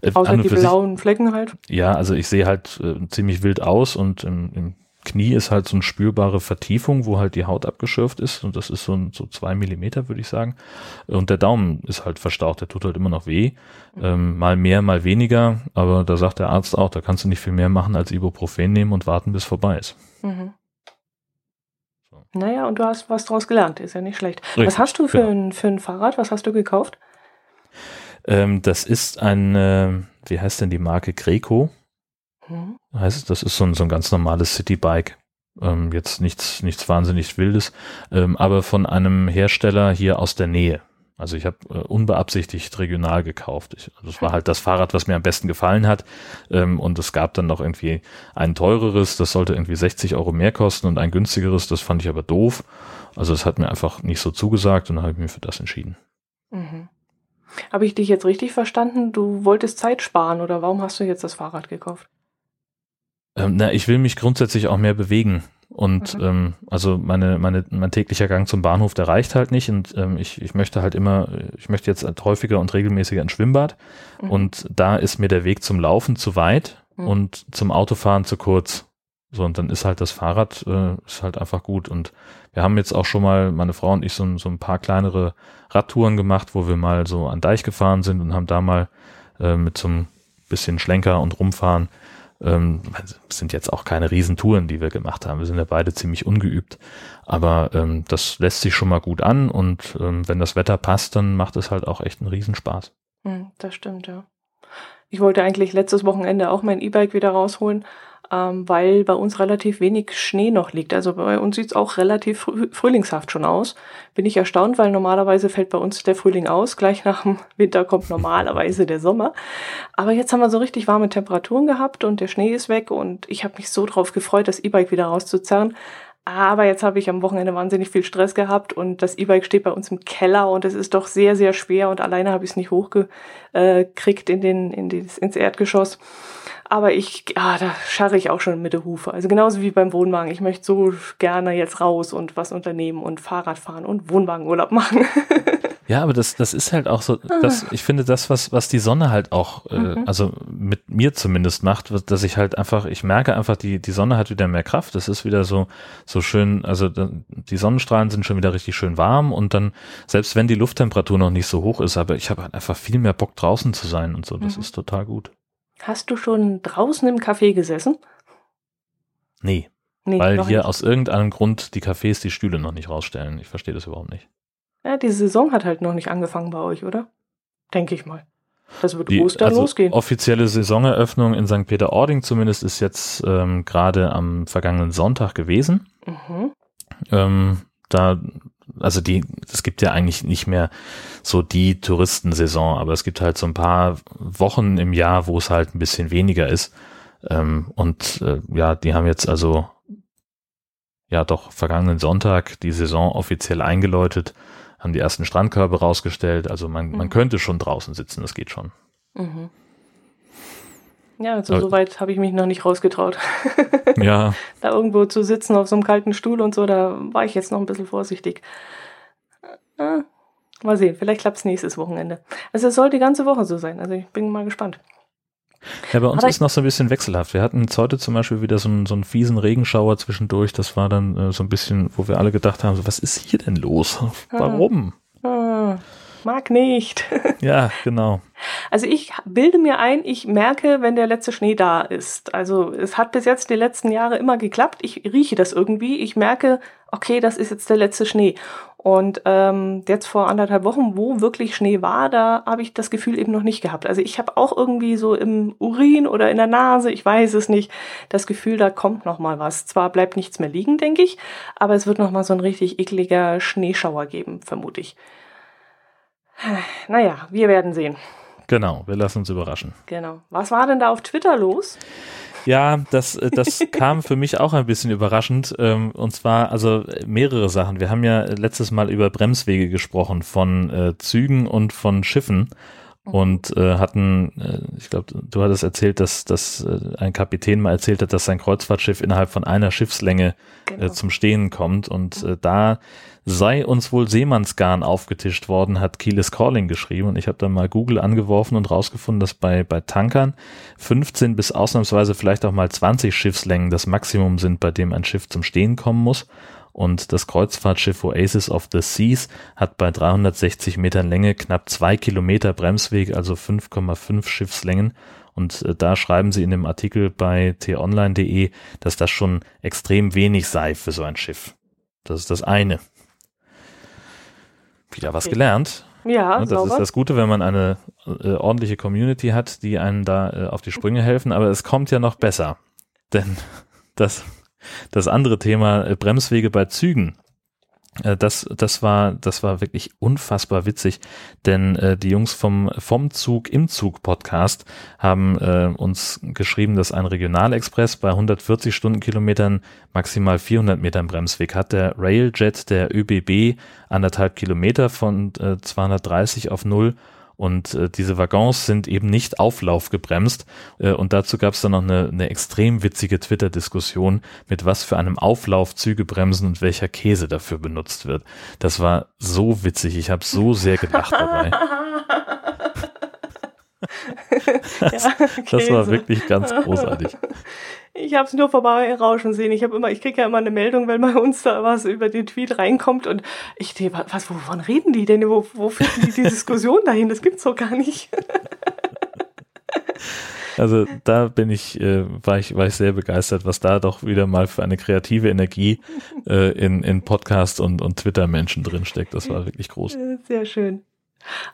A: Äh, Außer die blauen Flecken halt?
B: Ja, also ich sehe halt äh, ziemlich wild aus und im, im Knie ist halt so eine spürbare Vertiefung, wo halt die Haut abgeschürft ist und das ist so, ein, so zwei Millimeter, würde ich sagen. Und der Daumen ist halt verstaucht, der tut halt immer noch weh. Ähm, mal mehr, mal weniger, aber da sagt der Arzt auch, da kannst du nicht viel mehr machen als Ibuprofen nehmen und warten, bis vorbei ist. Mhm.
A: Naja, und du hast was draus gelernt, ist ja nicht schlecht. Richtig, was hast du für, genau. ein, für ein Fahrrad? Was hast du gekauft?
B: Ähm, das ist ein, äh, wie heißt denn die Marke? Greco. Hm. Heißt, das ist so ein, so ein ganz normales Citybike. Ähm, jetzt nichts, nichts wahnsinnig Wildes, ähm, aber von einem Hersteller hier aus der Nähe. Also ich habe äh, unbeabsichtigt regional gekauft. Ich, also das war halt das Fahrrad, was mir am besten gefallen hat. Ähm, und es gab dann noch irgendwie ein teureres, das sollte irgendwie 60 Euro mehr kosten und ein günstigeres, das fand ich aber doof. Also es hat mir einfach nicht so zugesagt und dann habe ich mich für das entschieden.
A: Mhm. Habe ich dich jetzt richtig verstanden? Du wolltest Zeit sparen oder warum hast du jetzt das Fahrrad gekauft?
B: Ähm, na, ich will mich grundsätzlich auch mehr bewegen. Und mhm. ähm, also meine, meine, mein täglicher Gang zum Bahnhof, der reicht halt nicht. Und ähm, ich, ich möchte halt immer, ich möchte jetzt halt häufiger und regelmäßiger ins Schwimmbad. Mhm. Und da ist mir der Weg zum Laufen zu weit mhm. und zum Autofahren zu kurz. So, und dann ist halt das Fahrrad, äh, ist halt einfach gut. Und wir haben jetzt auch schon mal, meine Frau und ich, so, so ein paar kleinere Radtouren gemacht, wo wir mal so an Deich gefahren sind und haben da mal äh, mit so ein bisschen Schlenker und Rumfahren ähm, sind jetzt auch keine Riesentouren, die wir gemacht haben. Wir sind ja beide ziemlich ungeübt. Aber ähm, das lässt sich schon mal gut an und ähm, wenn das Wetter passt, dann macht es halt auch echt einen Riesenspaß.
A: Hm, das stimmt, ja. Ich wollte eigentlich letztes Wochenende auch mein E-Bike wieder rausholen, ähm, weil bei uns relativ wenig Schnee noch liegt. Also bei uns sieht es auch relativ früh, frühlingshaft schon aus. Bin ich erstaunt, weil normalerweise fällt bei uns der Frühling aus. Gleich nach dem Winter kommt normalerweise der Sommer. Aber jetzt haben wir so richtig warme Temperaturen gehabt und der Schnee ist weg und ich habe mich so drauf gefreut, das E-Bike wieder rauszuzerren. Aber jetzt habe ich am Wochenende wahnsinnig viel Stress gehabt und das E-Bike steht bei uns im Keller und es ist doch sehr, sehr schwer und alleine habe ich es nicht hochgekriegt in den, in das, ins Erdgeschoss. Aber ich, ah, da scharre ich auch schon mit der Hufe. Also genauso wie beim Wohnwagen. Ich möchte so gerne jetzt raus und was unternehmen und Fahrrad fahren und Wohnwagenurlaub machen.
B: ja, aber das, das ist halt auch so, das, ich finde das, was, was die Sonne halt auch, äh, mhm. also mit mir zumindest macht, dass ich halt einfach, ich merke einfach, die, die Sonne hat wieder mehr Kraft. Das ist wieder so, so schön, also die Sonnenstrahlen sind schon wieder richtig schön warm und dann, selbst wenn die Lufttemperatur noch nicht so hoch ist, aber ich habe halt einfach viel mehr Bock draußen zu sein und so. Das mhm. ist total gut.
A: Hast du schon draußen im Café gesessen?
B: Nee. nee weil hier nicht. aus irgendeinem Grund die Cafés die Stühle noch nicht rausstellen. Ich verstehe das überhaupt nicht.
A: Ja, die Saison hat halt noch nicht angefangen bei euch, oder? Denke ich mal. Das wird die, Ostern also losgehen.
B: Offizielle Saisoneröffnung in St. Peter-Ording zumindest ist jetzt ähm, gerade am vergangenen Sonntag gewesen. Mhm. Ähm, da also die, es gibt ja eigentlich nicht mehr so die Touristensaison, aber es gibt halt so ein paar Wochen im Jahr, wo es halt ein bisschen weniger ist. Ähm, und äh, ja, die haben jetzt also ja doch vergangenen Sonntag die Saison offiziell eingeläutet, haben die ersten Strandkörbe rausgestellt. Also man, mhm. man könnte schon draußen sitzen, das geht schon. Mhm.
A: Ja, also so weit habe ich mich noch nicht rausgetraut.
B: ja.
A: Da irgendwo zu sitzen auf so einem kalten Stuhl und so, da war ich jetzt noch ein bisschen vorsichtig. Äh, mal sehen, vielleicht klappt es nächstes Wochenende. Also es soll die ganze Woche so sein. Also ich bin mal gespannt.
B: Ja, bei uns Aber ist noch so ein bisschen wechselhaft. Wir hatten jetzt heute zum Beispiel wieder so einen, so einen fiesen Regenschauer zwischendurch. Das war dann äh, so ein bisschen, wo wir alle gedacht haben, so, was ist hier denn los? Warum? Ah.
A: Ah mag nicht.
B: Ja, genau.
A: Also ich bilde mir ein, ich merke, wenn der letzte Schnee da ist. Also es hat bis jetzt die letzten Jahre immer geklappt. Ich rieche das irgendwie. Ich merke, okay, das ist jetzt der letzte Schnee. Und ähm, jetzt vor anderthalb Wochen, wo wirklich Schnee war, da habe ich das Gefühl eben noch nicht gehabt. Also ich habe auch irgendwie so im Urin oder in der Nase, ich weiß es nicht, das Gefühl, da kommt noch mal was. Zwar bleibt nichts mehr liegen, denke ich, aber es wird noch mal so ein richtig ekliger Schneeschauer geben, vermute ich. Naja, wir werden sehen.
B: Genau, wir lassen uns überraschen.
A: Genau. Was war denn da auf Twitter los?
B: Ja, das, äh, das kam für mich auch ein bisschen überraschend. Ähm, und zwar also mehrere Sachen. Wir haben ja letztes Mal über Bremswege gesprochen von äh, Zügen und von Schiffen und äh, hatten, äh, ich glaube, du hattest erzählt, dass, dass äh, ein Kapitän mal erzählt hat, dass sein Kreuzfahrtschiff innerhalb von einer Schiffslänge äh, genau. äh, zum Stehen kommt. Und äh, da sei uns wohl Seemannsgarn aufgetischt worden, hat Keyless Calling geschrieben. Und ich habe dann mal Google angeworfen und rausgefunden, dass bei, bei Tankern 15 bis ausnahmsweise vielleicht auch mal 20 Schiffslängen das Maximum sind, bei dem ein Schiff zum Stehen kommen muss und das Kreuzfahrtschiff Oasis of the Seas hat bei 360 Metern Länge knapp zwei Kilometer Bremsweg, also 5,5 Schiffslängen. Und äh, da schreiben sie in dem Artikel bei t-online.de, dass das schon extrem wenig sei für so ein Schiff. Das ist das eine. Wieder was gelernt.
A: Ja,
B: das sauber. ist das Gute, wenn man eine äh, ordentliche Community hat, die einen da äh, auf die Sprünge helfen. Aber es kommt ja noch besser. Denn das, das andere Thema äh, Bremswege bei Zügen äh, das, das war, das war wirklich unfassbar witzig, denn äh, die Jungs vom vom Zug im Zug Podcast haben äh, uns geschrieben, dass ein Regionalexpress bei 140 Stundenkilometern maximal 400 Metern Bremsweg hat. Der Railjet der ÖBB anderthalb Kilometer von äh, 230 auf null und äh, diese Waggons sind eben nicht auflaufgebremst. Äh, und dazu gab es dann noch eine, eine extrem witzige Twitter-Diskussion, mit was für einem Auflauf Züge bremsen und welcher Käse dafür benutzt wird. Das war so witzig. Ich habe so sehr gedacht dabei. das, ja, das war wirklich ganz großartig.
A: Ich habe es nur vorbei rauschen sehen. Ich habe immer, ich kriege ja immer eine Meldung, wenn bei uns da was über den Tweet reinkommt und ich denke, was, wovon reden die denn? Wo, wo finden die die Diskussion dahin? Das gibt's doch gar nicht.
B: Also da bin ich, äh, war ich, war ich sehr begeistert, was da doch wieder mal für eine kreative Energie äh, in, in Podcast und, und Twitter-Menschen drinsteckt. Das war wirklich groß.
A: Sehr schön.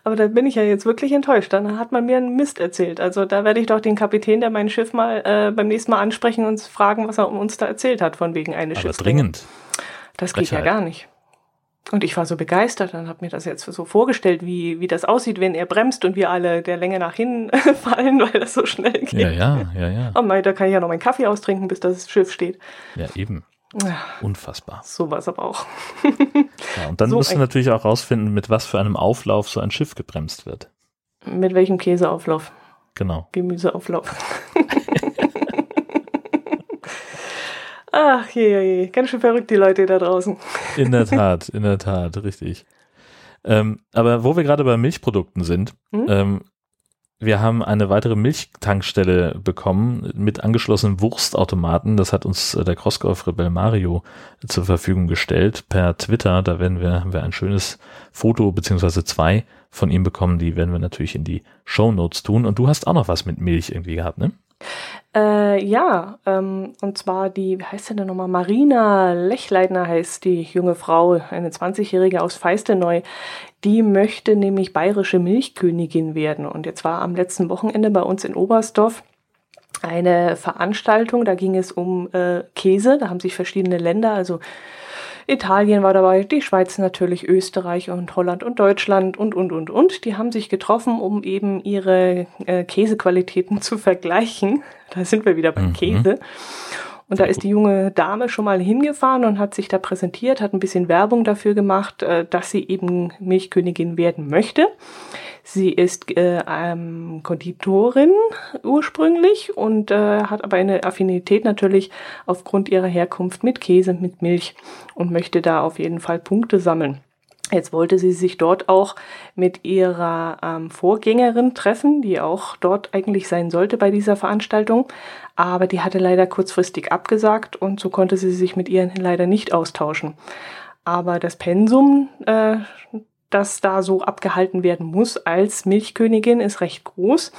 A: Aber da bin ich ja jetzt wirklich enttäuscht. Dann hat man mir einen Mist erzählt. Also da werde ich doch den Kapitän, der mein Schiff mal äh, beim nächsten Mal ansprechen und fragen, was er uns da erzählt hat, von wegen eines Schiffs.
B: Dringend.
A: Das geht ja gar nicht. Und ich war so begeistert und habe mir das jetzt so vorgestellt, wie, wie das aussieht, wenn er bremst und wir alle der Länge nach hinten fallen, weil das so schnell geht.
B: Ja, ja, ja, ja.
A: Oh mein, da kann ich ja noch meinen Kaffee austrinken, bis das Schiff steht.
B: Ja, eben. Unfassbar.
A: So war es aber auch.
B: ja, und dann so musst du natürlich auch rausfinden, mit was für einem Auflauf so ein Schiff gebremst wird.
A: Mit welchem Käseauflauf?
B: Genau.
A: Gemüseauflauf. Ach je, je, je, ganz schön verrückt die Leute da draußen.
B: In der Tat, in der Tat, richtig. Ähm, aber wo wir gerade bei Milchprodukten sind, hm? ähm, wir haben eine weitere Milchtankstelle bekommen mit angeschlossenen Wurstautomaten. Das hat uns äh, der Crossgolf-Rebell Mario zur Verfügung gestellt per Twitter. Da werden wir, wir ein schönes Foto beziehungsweise zwei von ihm bekommen. Die werden wir natürlich in die Show Notes tun. Und du hast auch noch was mit Milch irgendwie gehabt, ne?
A: Äh, ja, ähm, und zwar die, wie heißt denn nochmal? Marina Lechleitner heißt die junge Frau, eine 20-Jährige aus Feisteneu. Die möchte nämlich bayerische Milchkönigin werden. Und jetzt war am letzten Wochenende bei uns in Oberstdorf eine Veranstaltung, da ging es um äh, Käse, da haben sich verschiedene Länder, also Italien war dabei, die Schweiz natürlich, Österreich und Holland und Deutschland und, und, und, und. Die haben sich getroffen, um eben ihre äh, Käsequalitäten zu vergleichen. Da sind wir wieder beim mhm. Käse. Und da ist die junge Dame schon mal hingefahren und hat sich da präsentiert, hat ein bisschen Werbung dafür gemacht, äh, dass sie eben Milchkönigin werden möchte. Sie ist äh, ähm, Konditorin ursprünglich und äh, hat aber eine Affinität natürlich aufgrund ihrer Herkunft mit Käse, mit Milch und möchte da auf jeden Fall Punkte sammeln. Jetzt wollte sie sich dort auch mit ihrer ähm, Vorgängerin treffen, die auch dort eigentlich sein sollte bei dieser Veranstaltung. Aber die hatte leider kurzfristig abgesagt und so konnte sie sich mit ihr leider nicht austauschen. Aber das Pensum, äh, das da so abgehalten werden muss als Milchkönigin, ist recht groß.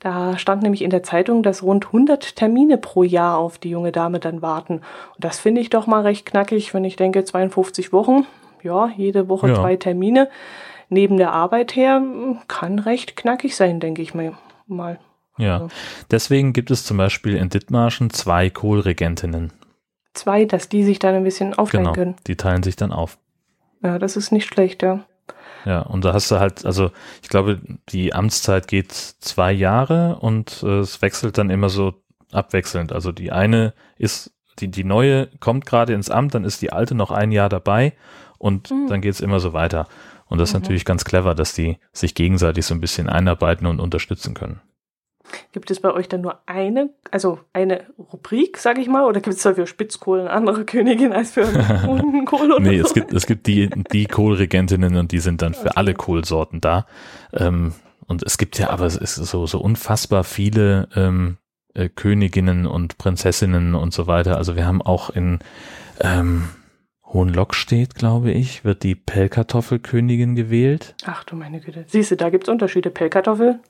A: Da stand nämlich in der Zeitung, dass rund 100 Termine pro Jahr auf die junge Dame dann warten. Und das finde ich doch mal recht knackig, wenn ich denke 52 Wochen. Ja, jede Woche ja. zwei Termine neben der Arbeit her kann recht knackig sein, denke ich mir mal.
B: Ja, also. deswegen gibt es zum Beispiel in Dithmarschen zwei Kohlregentinnen.
A: Zwei, dass die sich dann ein bisschen aufteilen genau, können.
B: Die teilen sich dann auf.
A: Ja, das ist nicht schlecht, ja.
B: Ja, und da hast du halt, also ich glaube, die Amtszeit geht zwei Jahre und äh, es wechselt dann immer so abwechselnd. Also die eine ist, die, die neue kommt gerade ins Amt, dann ist die alte noch ein Jahr dabei und mhm. dann geht's immer so weiter. Und das ist mhm. natürlich ganz clever, dass die sich gegenseitig so ein bisschen einarbeiten und unterstützen können.
A: Gibt es bei euch dann nur eine, also eine Rubrik, sage ich mal, oder gibt es da für Spitzkohl eine andere Königin als für Kohl oder
B: Nee,
A: so?
B: es gibt, es gibt die, die Kohlregentinnen und die sind dann für alle Kohlsorten da. Ähm, und es gibt ja aber es ist so, so unfassbar viele ähm, äh, Königinnen und Prinzessinnen und so weiter. Also wir haben auch in ähm, Hohenlockstedt, glaube ich, wird die Pellkartoffelkönigin gewählt.
A: Ach du meine Güte. Siehst du, da gibt es Unterschiede. Pellkartoffel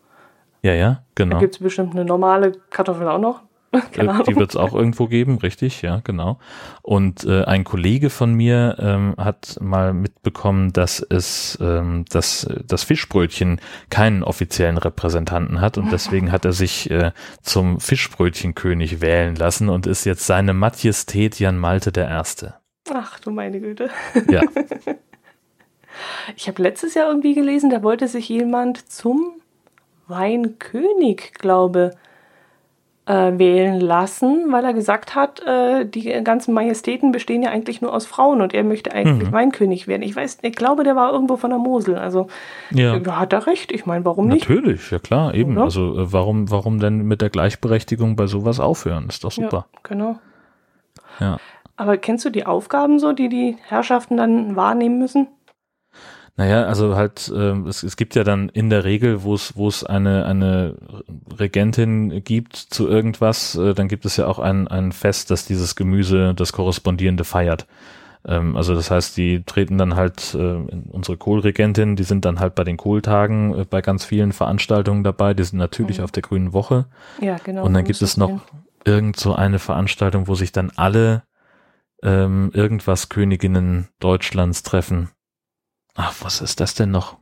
B: ja, ja, genau.
A: Da gibt es bestimmt eine normale Kartoffel auch noch.
B: Keine die wird es auch irgendwo geben, richtig, ja, genau. Und äh, ein Kollege von mir ähm, hat mal mitbekommen, dass es ähm, dass das Fischbrötchen keinen offiziellen Repräsentanten hat und deswegen hat er sich äh, zum Fischbrötchenkönig wählen lassen und ist jetzt seine Majestät Jan Malte der Erste.
A: Ach du meine Güte.
B: Ja.
A: Ich habe letztes Jahr irgendwie gelesen, da wollte sich jemand zum Weinkönig, glaube äh, wählen lassen, weil er gesagt hat, äh, die ganzen Majestäten bestehen ja eigentlich nur aus Frauen und er möchte eigentlich mhm. Weinkönig werden. Ich weiß, ich glaube, der war irgendwo von der Mosel. Also ja. da hat er recht. Ich meine, warum
B: nicht? Natürlich, ja klar, eben. Oder? Also äh, warum, warum denn mit der Gleichberechtigung bei sowas aufhören? Ist doch super.
A: Ja, genau. Ja. Aber kennst du die Aufgaben so, die die Herrschaften dann wahrnehmen müssen?
B: Naja, also halt, äh, es, es gibt ja dann in der Regel, wo es, wo es eine, eine Regentin gibt zu irgendwas, äh, dann gibt es ja auch ein, ein Fest, das dieses Gemüse, das korrespondierende feiert. Ähm, also das heißt, die treten dann halt, äh, unsere Kohlregentin, die sind dann halt bei den Kohltagen äh, bei ganz vielen Veranstaltungen dabei, die sind natürlich mhm. auf der Grünen Woche.
A: Ja, genau.
B: Und dann gibt es noch irgend so eine Veranstaltung, wo sich dann alle ähm, irgendwas Königinnen Deutschlands treffen ach, was ist das denn noch?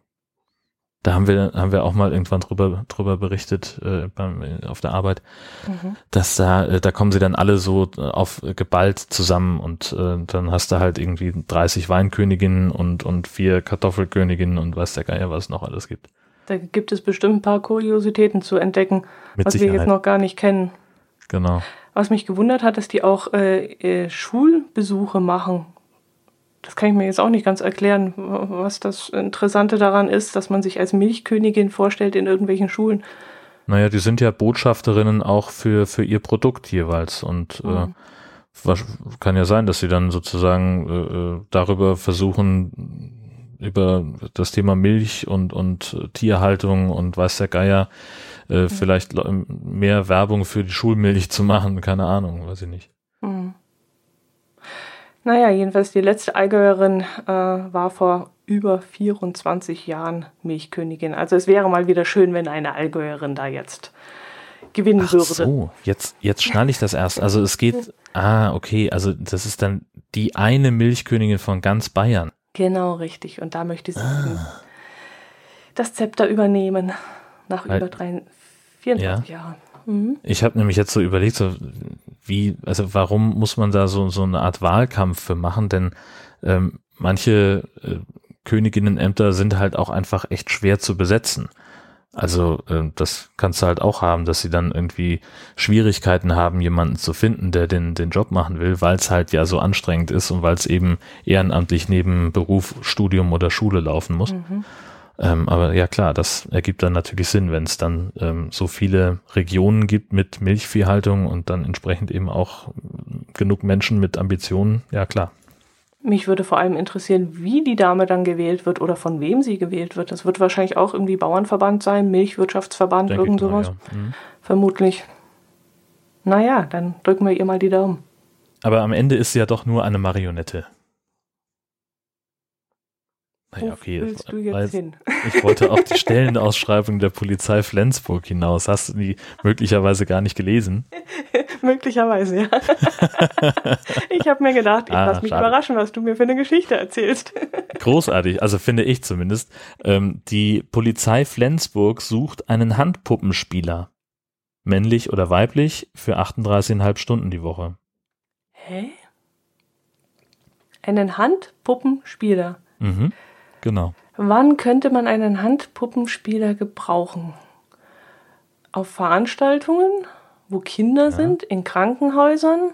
B: Da haben wir, haben wir auch mal irgendwann drüber, drüber berichtet äh, beim, auf der Arbeit, mhm. dass da, äh, da kommen sie dann alle so äh, auf äh, geballt zusammen und äh, dann hast du halt irgendwie 30 Weinköniginnen und, und vier Kartoffelköniginnen und weiß der Geier, was es noch alles gibt.
A: Da gibt es bestimmt ein paar Kuriositäten zu entdecken, Mit was Sicherheit. wir jetzt noch gar nicht kennen.
B: Genau.
A: Was mich gewundert hat, dass die auch äh, äh, Schulbesuche machen das kann ich mir jetzt auch nicht ganz erklären, was das Interessante daran ist, dass man sich als Milchkönigin vorstellt in irgendwelchen Schulen.
B: Naja, die sind ja Botschafterinnen auch für, für ihr Produkt jeweils und mhm. äh, was, kann ja sein, dass sie dann sozusagen äh, äh darüber versuchen, über das Thema Milch und, und Tierhaltung und weiß der Geier äh, mhm. vielleicht mehr Werbung für die Schulmilch zu machen, keine Ahnung, weiß ich nicht. Mhm.
A: Naja, jedenfalls die letzte Allgäuerin äh, war vor über 24 Jahren Milchkönigin. Also es wäre mal wieder schön, wenn eine Allgäuerin da jetzt gewinnen Ach würde.
B: So, jetzt, jetzt schnalle ich das erst. Also es geht, ah, okay, also das ist dann die eine Milchkönigin von ganz Bayern.
A: Genau, richtig. Und da möchte sie ah. das Zepter übernehmen nach Weil, über drei, 24 ja. Jahren.
B: Mhm. Ich habe nämlich jetzt so überlegt, so wie, also warum muss man da so, so eine Art Wahlkampf für machen? Denn ähm, manche äh, Königinnenämter sind halt auch einfach echt schwer zu besetzen. Also äh, das kannst du halt auch haben, dass sie dann irgendwie Schwierigkeiten haben, jemanden zu finden, der den, den Job machen will, weil es halt ja so anstrengend ist und weil es eben ehrenamtlich neben Beruf, Studium oder Schule laufen muss. Mhm. Ähm, aber ja klar, das ergibt dann natürlich Sinn, wenn es dann ähm, so viele Regionen gibt mit Milchviehhaltung und dann entsprechend eben auch genug Menschen mit Ambitionen. Ja klar.
A: Mich würde vor allem interessieren, wie die Dame dann gewählt wird oder von wem sie gewählt wird. Das wird wahrscheinlich auch irgendwie Bauernverband sein, Milchwirtschaftsverband, Denk irgend sowas. Mal, ja. mhm. Vermutlich. Naja, dann drücken wir ihr mal die Daumen.
B: Aber am Ende ist sie ja doch nur eine Marionette.
A: Naja, okay. Willst du jetzt weiß, hin?
B: Ich wollte auf die Stellenausschreibung der Polizei Flensburg hinaus. Hast du die möglicherweise gar nicht gelesen?
A: möglicherweise, ja. ich habe mir gedacht, ich ah, lass mich schade. überraschen, was du mir für eine Geschichte erzählst.
B: Großartig, also finde ich zumindest. Ähm, die Polizei Flensburg sucht einen Handpuppenspieler. Männlich oder weiblich für 38,5 Stunden die Woche.
A: Hä? Einen Handpuppenspieler?
B: Mhm. Genau.
A: Wann könnte man einen Handpuppenspieler gebrauchen? Auf Veranstaltungen, wo Kinder ja. sind, in Krankenhäusern,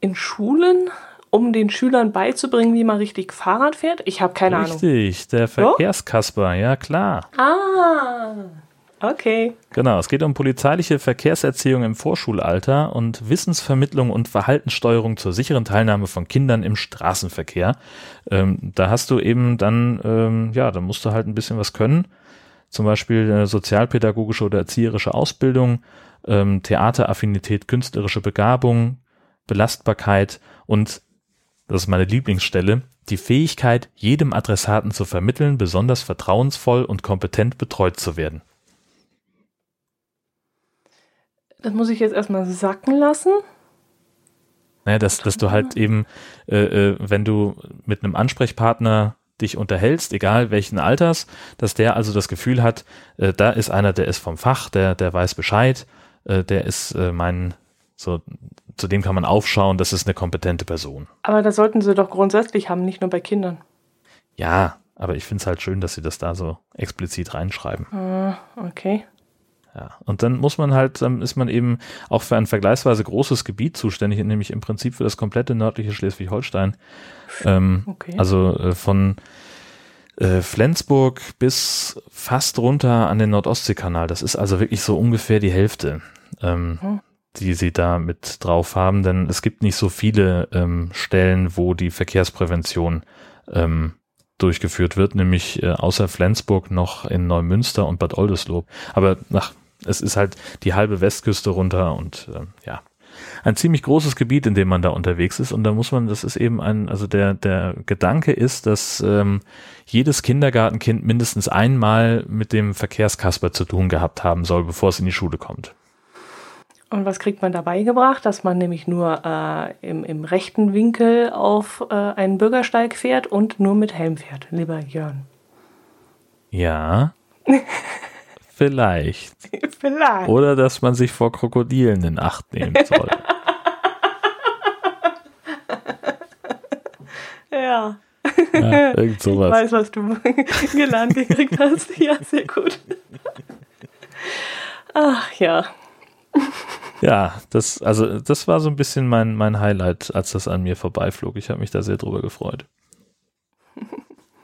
A: in Schulen, um den Schülern beizubringen, wie man richtig Fahrrad fährt? Ich habe keine
B: richtig,
A: Ahnung.
B: Richtig, der Verkehrskasper, ja klar.
A: Ah. Okay.
B: Genau, es geht um polizeiliche Verkehrserziehung im Vorschulalter und Wissensvermittlung und Verhaltenssteuerung zur sicheren Teilnahme von Kindern im Straßenverkehr. Ähm, da hast du eben dann, ähm, ja, da musst du halt ein bisschen was können. Zum Beispiel eine sozialpädagogische oder erzieherische Ausbildung, ähm, Theateraffinität, künstlerische Begabung, Belastbarkeit und, das ist meine Lieblingsstelle, die Fähigkeit, jedem Adressaten zu vermitteln, besonders vertrauensvoll und kompetent betreut zu werden.
A: Das muss ich jetzt erstmal sacken lassen.
B: Naja, dass, dass du halt eben, äh, äh, wenn du mit einem Ansprechpartner dich unterhältst, egal welchen Alters, dass der also das Gefühl hat, äh, da ist einer, der ist vom Fach, der, der weiß Bescheid, äh, der ist äh, mein, so, zu dem kann man aufschauen, das ist eine kompetente Person.
A: Aber das sollten sie doch grundsätzlich haben, nicht nur bei Kindern.
B: Ja, aber ich finde es halt schön, dass sie das da so explizit reinschreiben.
A: Ah, okay.
B: Ja, und dann muss man halt, dann ist man eben auch für ein vergleichsweise großes Gebiet zuständig, nämlich im Prinzip für das komplette nördliche Schleswig-Holstein. Ähm, okay. Also äh, von äh, Flensburg bis fast runter an den Nordostseekanal. Das ist also wirklich so ungefähr die Hälfte, ähm, hm. die sie da mit drauf haben, denn es gibt nicht so viele ähm, Stellen, wo die Verkehrsprävention ähm, durchgeführt wird, nämlich äh, außer Flensburg noch in Neumünster und Bad Oldesloe. Aber nach es ist halt die halbe Westküste runter und äh, ja, ein ziemlich großes Gebiet, in dem man da unterwegs ist. Und da muss man, das ist eben ein, also der, der Gedanke ist, dass ähm, jedes Kindergartenkind mindestens einmal mit dem Verkehrskasper zu tun gehabt haben soll, bevor es in die Schule kommt.
A: Und was kriegt man dabei gebracht? Dass man nämlich nur äh, im, im rechten Winkel auf äh, einen Bürgersteig fährt und nur mit Helm fährt, lieber Jörn.
B: Ja. Vielleicht.
A: Vielleicht.
B: Oder dass man sich vor Krokodilen in Acht nehmen soll.
A: ja.
B: ja. Irgend sowas.
A: Ich weiß, was du gelernt gekriegt hast. Ja, sehr gut. Ach ja.
B: Ja, das, also das war so ein bisschen mein, mein Highlight, als das an mir vorbeiflog. Ich habe mich da sehr drüber gefreut.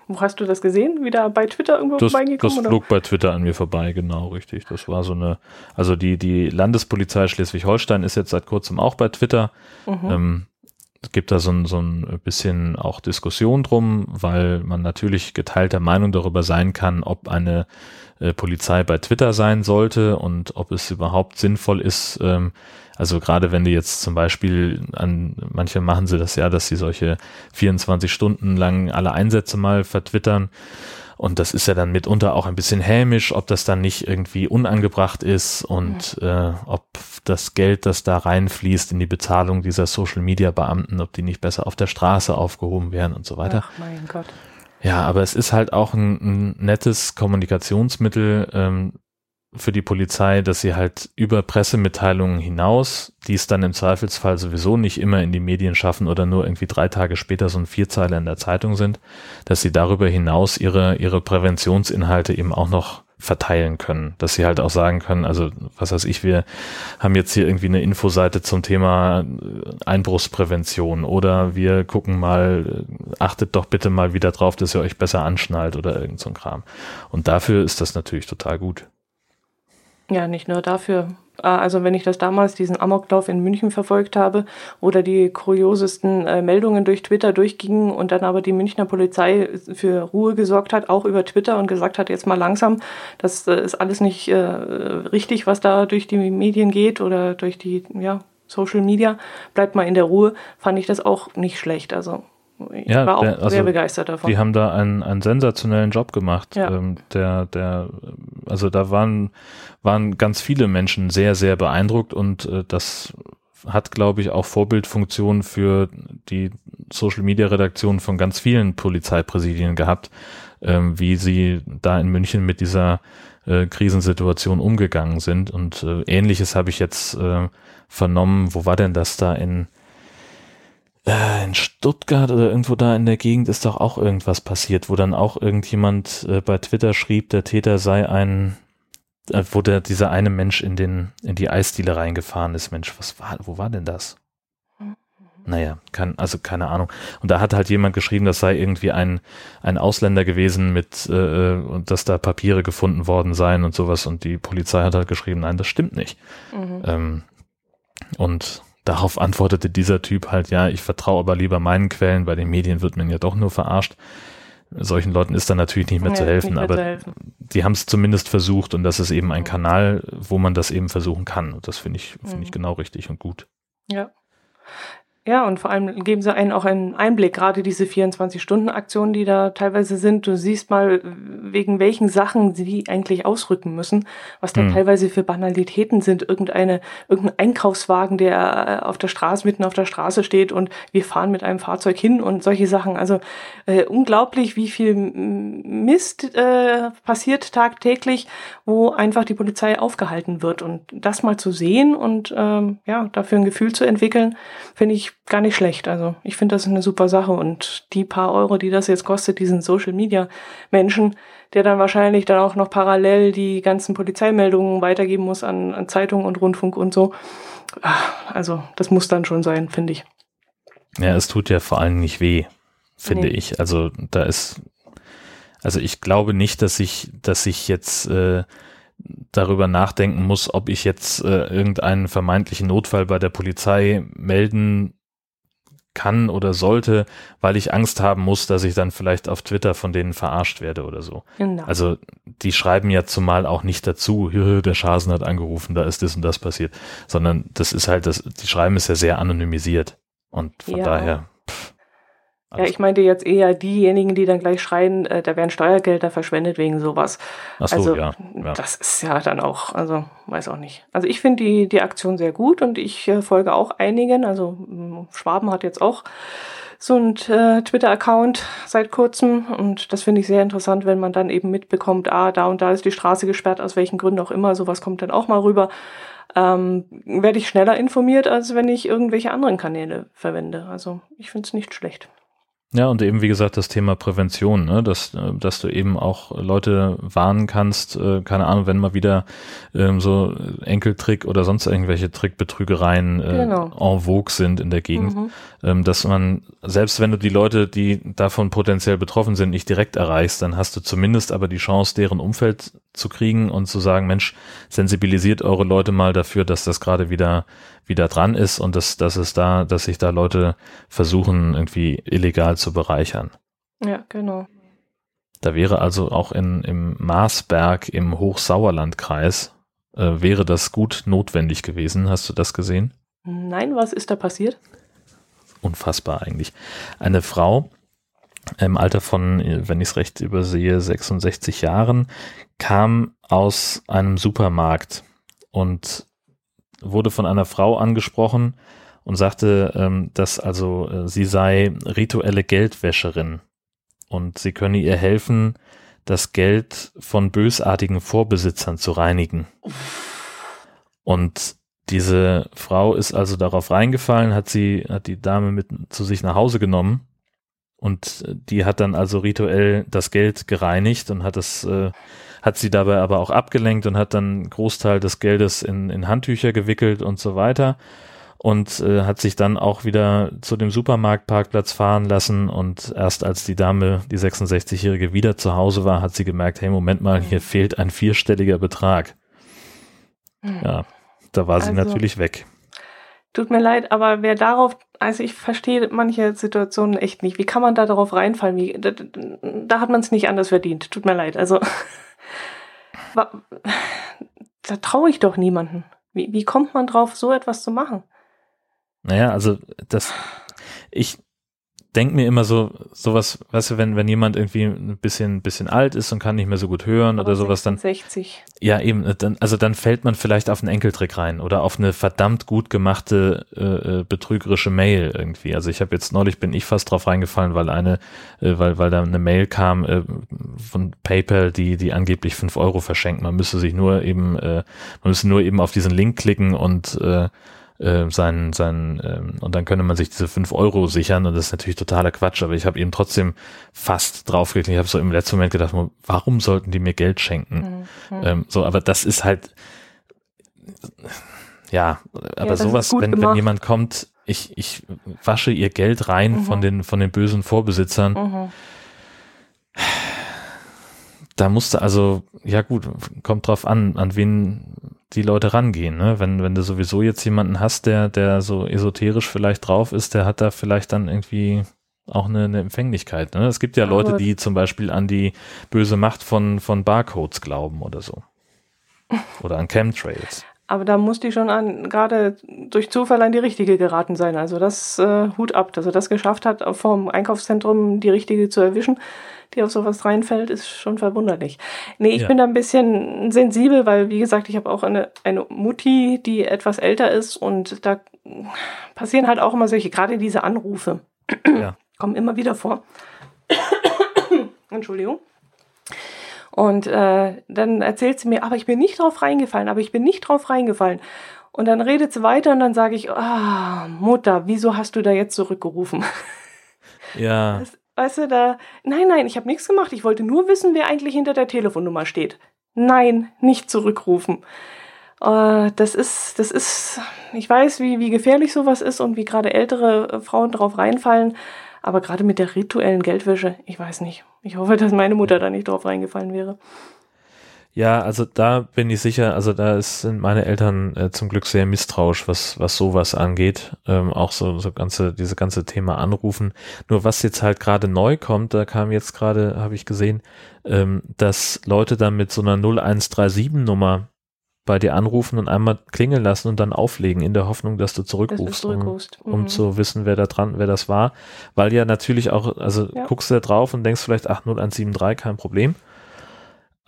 A: Wo hast du das gesehen? Wieder bei Twitter irgendwo
B: das,
A: vorbeigekommen?
B: Das oder? flog bei Twitter an mir vorbei, genau, richtig. Das war so eine, also die, die Landespolizei Schleswig-Holstein ist jetzt seit kurzem auch bei Twitter. Mhm. Ähm, es gibt da so ein, so ein bisschen auch Diskussion drum, weil man natürlich geteilter Meinung darüber sein kann, ob eine äh, Polizei bei Twitter sein sollte und ob es überhaupt sinnvoll ist, ähm, also gerade wenn die jetzt zum Beispiel an, manche machen sie das ja, dass sie solche 24 Stunden lang alle Einsätze mal vertwittern. Und das ist ja dann mitunter auch ein bisschen hämisch, ob das dann nicht irgendwie unangebracht ist und äh, ob das Geld, das da reinfließt in die Bezahlung dieser Social Media Beamten, ob die nicht besser auf der Straße aufgehoben werden und so weiter.
A: Ach mein Gott.
B: Ja, aber es ist halt auch ein, ein nettes Kommunikationsmittel, ähm, für die Polizei, dass sie halt über Pressemitteilungen hinaus, die es dann im Zweifelsfall sowieso nicht immer in die Medien schaffen oder nur irgendwie drei Tage später so ein Vierzeiler in der Zeitung sind, dass sie darüber hinaus ihre, ihre Präventionsinhalte eben auch noch verteilen können, dass sie halt auch sagen können, also was weiß ich, wir haben jetzt hier irgendwie eine Infoseite zum Thema Einbruchsprävention oder wir gucken mal, achtet doch bitte mal wieder drauf, dass ihr euch besser anschnallt oder irgend so ein Kram. Und dafür ist das natürlich total gut.
A: Ja, nicht nur dafür. Ah, also wenn ich das damals, diesen Amoklauf in München verfolgt habe oder die kuriosesten äh, Meldungen durch Twitter durchgingen und dann aber die Münchner Polizei für Ruhe gesorgt hat, auch über Twitter und gesagt hat, jetzt mal langsam, das äh, ist alles nicht äh, richtig, was da durch die Medien geht oder durch die ja, Social Media, bleibt mal in der Ruhe, fand ich das auch nicht schlecht. Also ich ja, war auch der, also sehr begeistert davon.
B: Die haben da einen, einen sensationellen Job gemacht. Ja. Ähm, der, der, also da waren, waren ganz viele Menschen sehr, sehr beeindruckt und äh, das hat, glaube ich, auch Vorbildfunktion für die Social Media Redaktion von ganz vielen Polizeipräsidien gehabt, ähm, wie sie da in München mit dieser äh, Krisensituation umgegangen sind. Und äh, ähnliches habe ich jetzt äh, vernommen. Wo war denn das da in äh, in Stuttgart oder irgendwo da in der Gegend ist doch auch irgendwas passiert, wo dann auch irgendjemand äh, bei Twitter schrieb, der Täter sei ein, äh, wo der, dieser eine Mensch in den, in die Eisdiele reingefahren ist. Mensch, was war, wo war denn das? Naja, kann, also keine Ahnung. Und da hat halt jemand geschrieben, das sei irgendwie ein, ein Ausländer gewesen mit, äh, und dass da Papiere gefunden worden seien und sowas. Und die Polizei hat halt geschrieben, nein, das stimmt nicht. Mhm. Ähm, und Darauf antwortete dieser Typ halt, ja, ich vertraue aber lieber meinen Quellen, bei den Medien wird man ja doch nur verarscht. Solchen Leuten ist dann natürlich nicht mehr ja, zu helfen, mehr aber zu helfen. die haben es zumindest versucht und das ist eben ein Kanal, wo man das eben versuchen kann. Und das finde ich, finde ich mhm. genau richtig und gut.
A: Ja. Ja, und vor allem geben sie einen auch einen Einblick, gerade diese 24-Stunden-Aktionen, die da teilweise sind. Du siehst mal, wegen welchen Sachen sie eigentlich ausrücken müssen, was da hm. teilweise für Banalitäten sind. Irgendeine, irgendein Einkaufswagen, der auf der Straße, mitten auf der Straße steht und wir fahren mit einem Fahrzeug hin und solche Sachen. Also äh, unglaublich, wie viel Mist äh, passiert tagtäglich, wo einfach die Polizei aufgehalten wird. Und das mal zu sehen und ähm, ja, dafür ein Gefühl zu entwickeln, finde ich gar nicht schlecht. Also ich finde das eine super Sache und die paar Euro, die das jetzt kostet, diesen Social Media Menschen, der dann wahrscheinlich dann auch noch parallel die ganzen Polizeimeldungen weitergeben muss an, an Zeitungen und Rundfunk und so. Also das muss dann schon sein, finde ich.
B: Ja, es tut ja vor allem nicht weh, finde nee. ich. Also da ist, also ich glaube nicht, dass ich, dass ich jetzt äh, darüber nachdenken muss, ob ich jetzt äh, irgendeinen vermeintlichen Notfall bei der Polizei melden kann oder sollte, weil ich Angst haben muss, dass ich dann vielleicht auf Twitter von denen verarscht werde oder so. Genau. Also die schreiben ja zumal auch nicht dazu, der Schasen hat angerufen, da ist das und das passiert, sondern das ist halt, das, die schreiben es ja sehr anonymisiert. Und von ja. daher,
A: ja, ich meinte jetzt eher diejenigen, die dann gleich schreien, äh, da werden Steuergelder verschwendet wegen sowas.
B: Ach so,
A: also
B: ja, ja.
A: das ist ja dann auch, also weiß auch nicht. Also ich finde die, die Aktion sehr gut und ich äh, folge auch einigen. Also Schwaben hat jetzt auch so ein äh, Twitter-Account seit kurzem und das finde ich sehr interessant, wenn man dann eben mitbekommt, ah, da und da ist die Straße gesperrt, aus welchen Gründen auch immer, sowas kommt dann auch mal rüber. Ähm, werde ich schneller informiert, als wenn ich irgendwelche anderen Kanäle verwende. Also ich finde es nicht schlecht.
B: Ja, und eben wie gesagt das Thema Prävention, ne? dass, äh, dass du eben auch Leute warnen kannst, äh, keine Ahnung, wenn mal wieder ähm, so Enkeltrick oder sonst irgendwelche Trickbetrügereien äh, genau. en vogue sind in der Gegend, mhm. ähm, dass man, selbst wenn du die Leute, die davon potenziell betroffen sind, nicht direkt erreichst, dann hast du zumindest aber die Chance, deren Umfeld zu kriegen und zu sagen, Mensch, sensibilisiert eure Leute mal dafür, dass das gerade wieder wieder dran ist und dass, dass es da, dass sich da Leute versuchen, irgendwie illegal zu bereichern.
A: Ja, genau.
B: Da wäre also auch in, im Marsberg im Hochsauerlandkreis äh, wäre das gut notwendig gewesen. Hast du das gesehen?
A: Nein, was ist da passiert?
B: Unfassbar eigentlich. Eine Frau im Alter von, wenn ich es recht übersehe, 66 Jahren, kam aus einem Supermarkt und wurde von einer Frau angesprochen und sagte, ähm, dass also äh, sie sei rituelle Geldwäscherin und sie könne ihr helfen, das Geld von bösartigen Vorbesitzern zu reinigen. Und diese Frau ist also darauf reingefallen, hat sie, hat die Dame mit zu sich nach Hause genommen und die hat dann also rituell das Geld gereinigt und hat es äh, hat sie dabei aber auch abgelenkt und hat dann einen Großteil des Geldes in, in Handtücher gewickelt und so weiter und äh, hat sich dann auch wieder zu dem Supermarktparkplatz fahren lassen und erst als die Dame, die 66-Jährige, wieder zu Hause war, hat sie gemerkt, hey, Moment mal, hier fehlt ein vierstelliger Betrag. Hm. Ja, da war sie also, natürlich weg.
A: Tut mir leid, aber wer darauf, also ich verstehe manche Situationen echt nicht. Wie kann man da darauf reinfallen? Wie, da, da hat man es nicht anders verdient. Tut mir leid. Also da traue ich doch niemanden. Wie, wie kommt man drauf, so etwas zu machen?
B: Naja, also das, ich, denke mir immer so, sowas, weißt du, wenn, wenn jemand irgendwie ein bisschen, bisschen alt ist und kann nicht mehr so gut hören Aber oder sowas, dann.
A: 60.
B: Ja, eben, dann, also dann fällt man vielleicht auf einen Enkeltrick rein oder auf eine verdammt gut gemachte äh, äh betrügerische Mail irgendwie. Also ich habe jetzt neulich bin ich fast drauf reingefallen, weil eine, äh, weil, weil da eine Mail kam äh, von PayPal, die, die angeblich fünf Euro verschenkt. Man müsste sich nur eben, äh, man müsste nur eben auf diesen Link klicken und äh, äh, sein, sein, ähm, und dann könnte man sich diese fünf Euro sichern und das ist natürlich totaler Quatsch, aber ich habe eben trotzdem fast draufgeklickt. Ich habe so im letzten Moment gedacht, warum sollten die mir Geld schenken? Mhm. Ähm, so, aber das ist halt, ja, aber ja, sowas, wenn, wenn jemand kommt, ich, ich wasche ihr Geld rein mhm. von den, von den bösen Vorbesitzern. Mhm. Da musste also, ja gut, kommt drauf an, an wen die Leute rangehen. Ne? Wenn, wenn du sowieso jetzt jemanden hast, der, der so esoterisch vielleicht drauf ist, der hat da vielleicht dann irgendwie auch eine, eine Empfänglichkeit. Ne? Es gibt ja Leute, die zum Beispiel an die böse Macht von, von Barcodes glauben oder so. Oder an Chemtrails.
A: Aber da muss die schon an, gerade durch Zufall an die richtige geraten sein. Also das äh, Hut ab, dass er das geschafft hat, vom Einkaufszentrum die richtige zu erwischen, die auf sowas reinfällt, ist schon verwunderlich. Nee, ich ja. bin da ein bisschen sensibel, weil, wie gesagt, ich habe auch eine, eine Mutti, die etwas älter ist und da passieren halt auch immer solche, gerade diese Anrufe. Ja. Kommen immer wieder vor. Entschuldigung. Und äh, dann erzählt sie mir, aber ich bin nicht drauf reingefallen, aber ich bin nicht drauf reingefallen. Und dann redet sie weiter und dann sage ich, ah, Mutter, wieso hast du da jetzt zurückgerufen?
B: Ja.
A: Das, weißt du, da, nein, nein, ich habe nichts gemacht. Ich wollte nur wissen, wer eigentlich hinter der Telefonnummer steht. Nein, nicht zurückrufen. Äh, das ist, das ist, ich weiß, wie, wie gefährlich sowas ist und wie gerade ältere Frauen drauf reinfallen. Aber gerade mit der rituellen Geldwäsche, ich weiß nicht. Ich hoffe, dass meine Mutter da nicht drauf reingefallen wäre.
B: Ja, also da bin ich sicher, also da sind meine Eltern äh, zum Glück sehr misstrauisch, was, was sowas angeht. Ähm, auch so, so ganze, diese ganze Thema Anrufen. Nur was jetzt halt gerade neu kommt, da kam jetzt gerade, habe ich gesehen, ähm, dass Leute dann mit so einer 0137-Nummer bei dir anrufen und einmal klingeln lassen und dann auflegen in der Hoffnung, dass du zurückrufst, um, mhm. um zu wissen, wer da dran, wer das war. Weil ja natürlich auch, also ja. guckst du da drauf und denkst vielleicht, ach, 0173, kein Problem.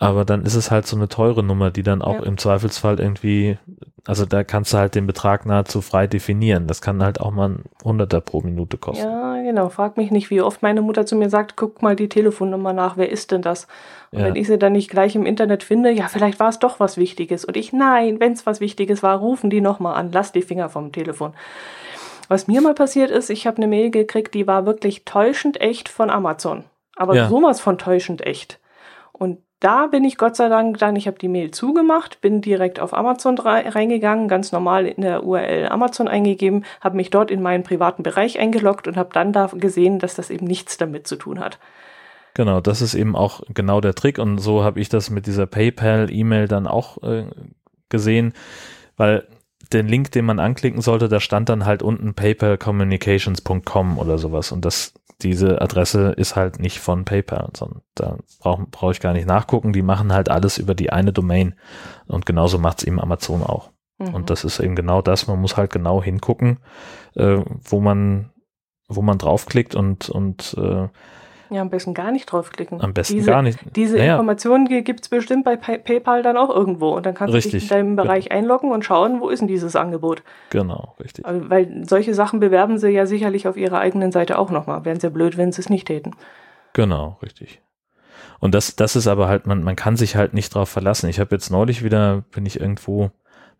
B: Aber dann ist es halt so eine teure Nummer, die dann auch ja. im Zweifelsfall irgendwie, also da kannst du halt den Betrag nahezu frei definieren. Das kann halt auch mal ein Hunderter pro Minute kosten.
A: Ja, genau. Frag mich nicht, wie oft meine Mutter zu mir sagt, guck mal die Telefonnummer nach, wer ist denn das? Und ja. wenn ich sie dann nicht gleich im Internet finde, ja, vielleicht war es doch was Wichtiges. Und ich, nein, wenn es was Wichtiges war, rufen die nochmal an, lass die Finger vom Telefon. Was mir mal passiert ist, ich habe eine Mail gekriegt, die war wirklich täuschend echt von Amazon. Aber ja. sowas von täuschend echt. Und da bin ich Gott sei Dank dann, ich habe die Mail zugemacht, bin direkt auf Amazon reingegangen, ganz normal in der URL Amazon eingegeben, habe mich dort in meinen privaten Bereich eingeloggt und habe dann da gesehen, dass das eben nichts damit zu tun hat.
B: Genau, das ist eben auch genau der Trick und so habe ich das mit dieser PayPal-E-Mail dann auch äh, gesehen, weil den Link, den man anklicken sollte, da stand dann halt unten paypalcommunications.com oder sowas und das diese Adresse ist halt nicht von PayPal, sondern da brauche brauch ich gar nicht nachgucken. Die machen halt alles über die eine Domain. Und genauso macht es eben Amazon auch. Mhm. Und das ist eben genau das. Man muss halt genau hingucken, äh, wo man, wo man draufklickt und, und äh,
A: ja, am besten gar nicht draufklicken.
B: Am besten
A: diese,
B: gar nicht.
A: Diese naja. Informationen gibt es bestimmt bei Pay PayPal dann auch irgendwo. Und dann kannst richtig. du dich in deinem Bereich ja. einloggen und schauen, wo ist denn dieses Angebot.
B: Genau, richtig.
A: Weil solche Sachen bewerben sie ja sicherlich auf ihrer eigenen Seite auch nochmal. Wären sie ja blöd, wenn sie es nicht täten.
B: Genau, richtig. Und das, das ist aber halt, man, man kann sich halt nicht drauf verlassen. Ich habe jetzt neulich wieder, bin ich irgendwo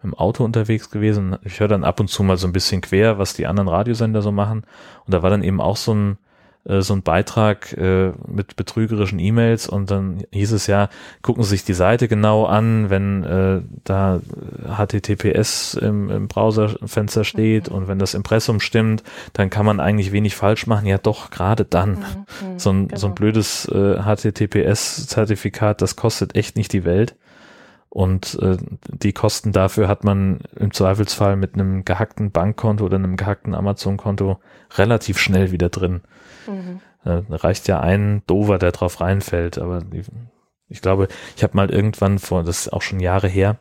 B: im Auto unterwegs gewesen. Ich höre dann ab und zu mal so ein bisschen quer, was die anderen Radiosender so machen. Und da war dann eben auch so ein, äh, so ein Beitrag äh, mit betrügerischen E-Mails und dann hieß es ja, gucken Sie sich die Seite genau an, wenn äh, da HTTPS im, im Browserfenster steht mhm. und wenn das Impressum stimmt, dann kann man eigentlich wenig falsch machen. Ja doch, gerade dann. Mhm. mhm so, ein, genau. so ein blödes äh, HTTPS-Zertifikat, das kostet echt nicht die Welt. Und äh, die Kosten dafür hat man im Zweifelsfall mit einem gehackten Bankkonto oder einem gehackten Amazon-Konto relativ schnell wieder drin. Mhm. Äh, reicht ja ein Dover, der drauf reinfällt. Aber ich glaube, ich habe mal irgendwann vor, das ist auch schon Jahre her,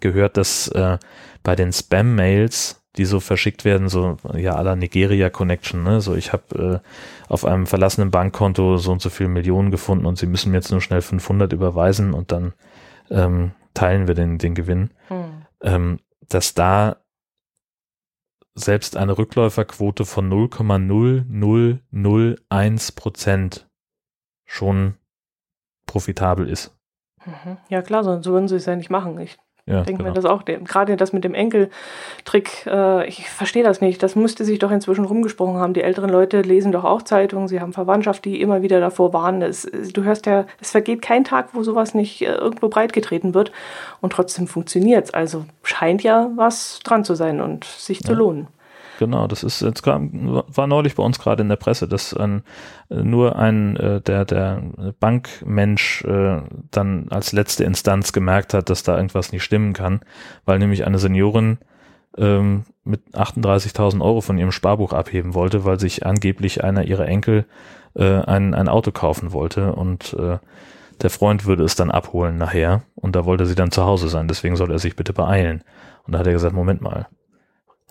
B: gehört, dass äh, bei den Spam-Mails, die so verschickt werden, so ja aller Nigeria Connection, ne? So ich habe äh, auf einem verlassenen Bankkonto so und so viele Millionen gefunden und sie müssen mir jetzt nur schnell 500 überweisen und dann ähm, teilen wir den, den Gewinn, hm. ähm, dass da selbst eine Rückläuferquote von 0,0001 Prozent schon profitabel ist.
A: Mhm. Ja klar, sonst würden sie es ja nicht machen. Ich ja, denke genau. mir das auch. Gerade das mit dem Enkeltrick, äh, ich verstehe das nicht. Das müsste sich doch inzwischen rumgesprochen haben. Die älteren Leute lesen doch auch Zeitungen, sie haben Verwandtschaft, die immer wieder davor warnen. Es, du hörst ja, es vergeht kein Tag, wo sowas nicht äh, irgendwo breitgetreten wird. Und trotzdem funktioniert es. Also scheint ja was dran zu sein und sich zu lohnen.
B: Genau, das ist jetzt war neulich bei uns gerade in der Presse, dass ein, nur ein äh, der der Bankmensch äh, dann als letzte Instanz gemerkt hat, dass da irgendwas nicht stimmen kann, weil nämlich eine Seniorin ähm, mit 38.000 Euro von ihrem Sparbuch abheben wollte, weil sich angeblich einer ihrer Enkel äh, ein, ein Auto kaufen wollte und äh, der Freund würde es dann abholen nachher und da wollte sie dann zu Hause sein, deswegen soll er sich bitte beeilen. Und da hat er gesagt, Moment mal,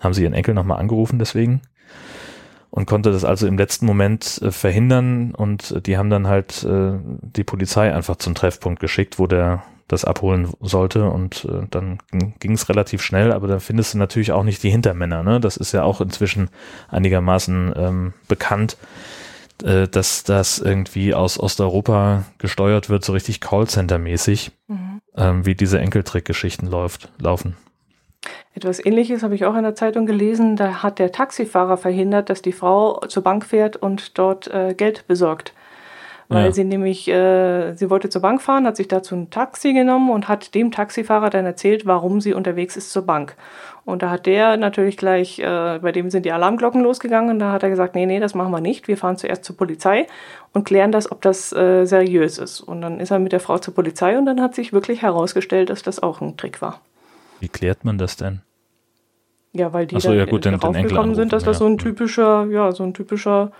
B: haben Sie Ihren Enkel nochmal angerufen deswegen? Und konnte das also im letzten Moment äh, verhindern und äh, die haben dann halt äh, die Polizei einfach zum Treffpunkt geschickt, wo der das abholen sollte und äh, dann ging es relativ schnell, aber da findest du natürlich auch nicht die Hintermänner, ne? Das ist ja auch inzwischen einigermaßen ähm, bekannt, äh, dass das irgendwie aus Osteuropa gesteuert wird, so richtig Callcenter-mäßig, mhm. ähm, wie diese Enkeltrick-Geschichten läuft, laufen.
A: Etwas ähnliches habe ich auch in der Zeitung gelesen. Da hat der Taxifahrer verhindert, dass die Frau zur Bank fährt und dort äh, Geld besorgt. Weil ja. sie nämlich, äh, sie wollte zur Bank fahren, hat sich dazu ein Taxi genommen und hat dem Taxifahrer dann erzählt, warum sie unterwegs ist zur Bank. Und da hat der natürlich gleich, äh, bei dem sind die Alarmglocken losgegangen und da hat er gesagt, nee, nee, das machen wir nicht. Wir fahren zuerst zur Polizei und klären das, ob das äh, seriös ist. Und dann ist er mit der Frau zur Polizei und dann hat sich wirklich herausgestellt, dass das auch ein Trick war.
B: Wie klärt man das denn?
A: Ja, weil die
B: so,
A: dann
B: ja, gut,
A: darauf gekommen sind, dass das so ein typischer, ja, so ein typischer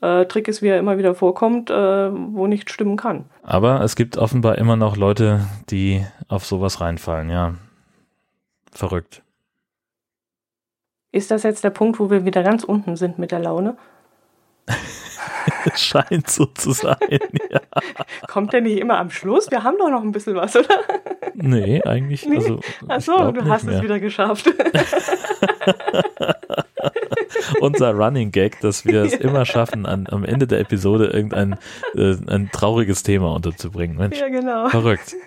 A: äh, Trick ist, wie er immer wieder vorkommt, äh, wo nicht stimmen kann.
B: Aber es gibt offenbar immer noch Leute, die auf sowas reinfallen, ja. Verrückt.
A: Ist das jetzt der Punkt, wo wir wieder ganz unten sind mit der Laune?
B: Scheint so zu sein, ja.
A: Kommt der nicht immer am Schluss? Wir haben doch noch ein bisschen was, oder?
B: Nee, eigentlich. Nee. Also,
A: Achso, du hast mehr. es wieder geschafft.
B: Unser Running Gag, dass wir es ja. immer schaffen, an, am Ende der Episode irgendein äh, ein trauriges Thema unterzubringen. Mensch,
A: ja, genau.
B: Verrückt.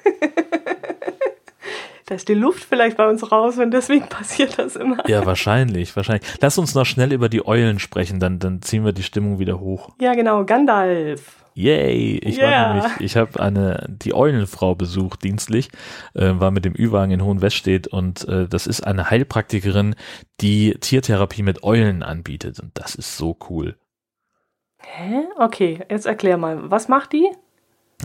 A: Da ist die Luft vielleicht bei uns raus und deswegen passiert das immer.
B: Ja, wahrscheinlich, wahrscheinlich. Lass uns noch schnell über die Eulen sprechen, dann, dann ziehen wir die Stimmung wieder hoch.
A: Ja, genau, Gandalf.
B: Yay! Ich yeah. war nämlich, ich habe eine die Eulenfrau besucht dienstlich, äh, war mit dem Ü-Wagen in Hohenweststedt und äh, das ist eine Heilpraktikerin, die Tiertherapie mit Eulen anbietet und das ist so cool.
A: Hä? Okay, jetzt erklär mal, was macht die?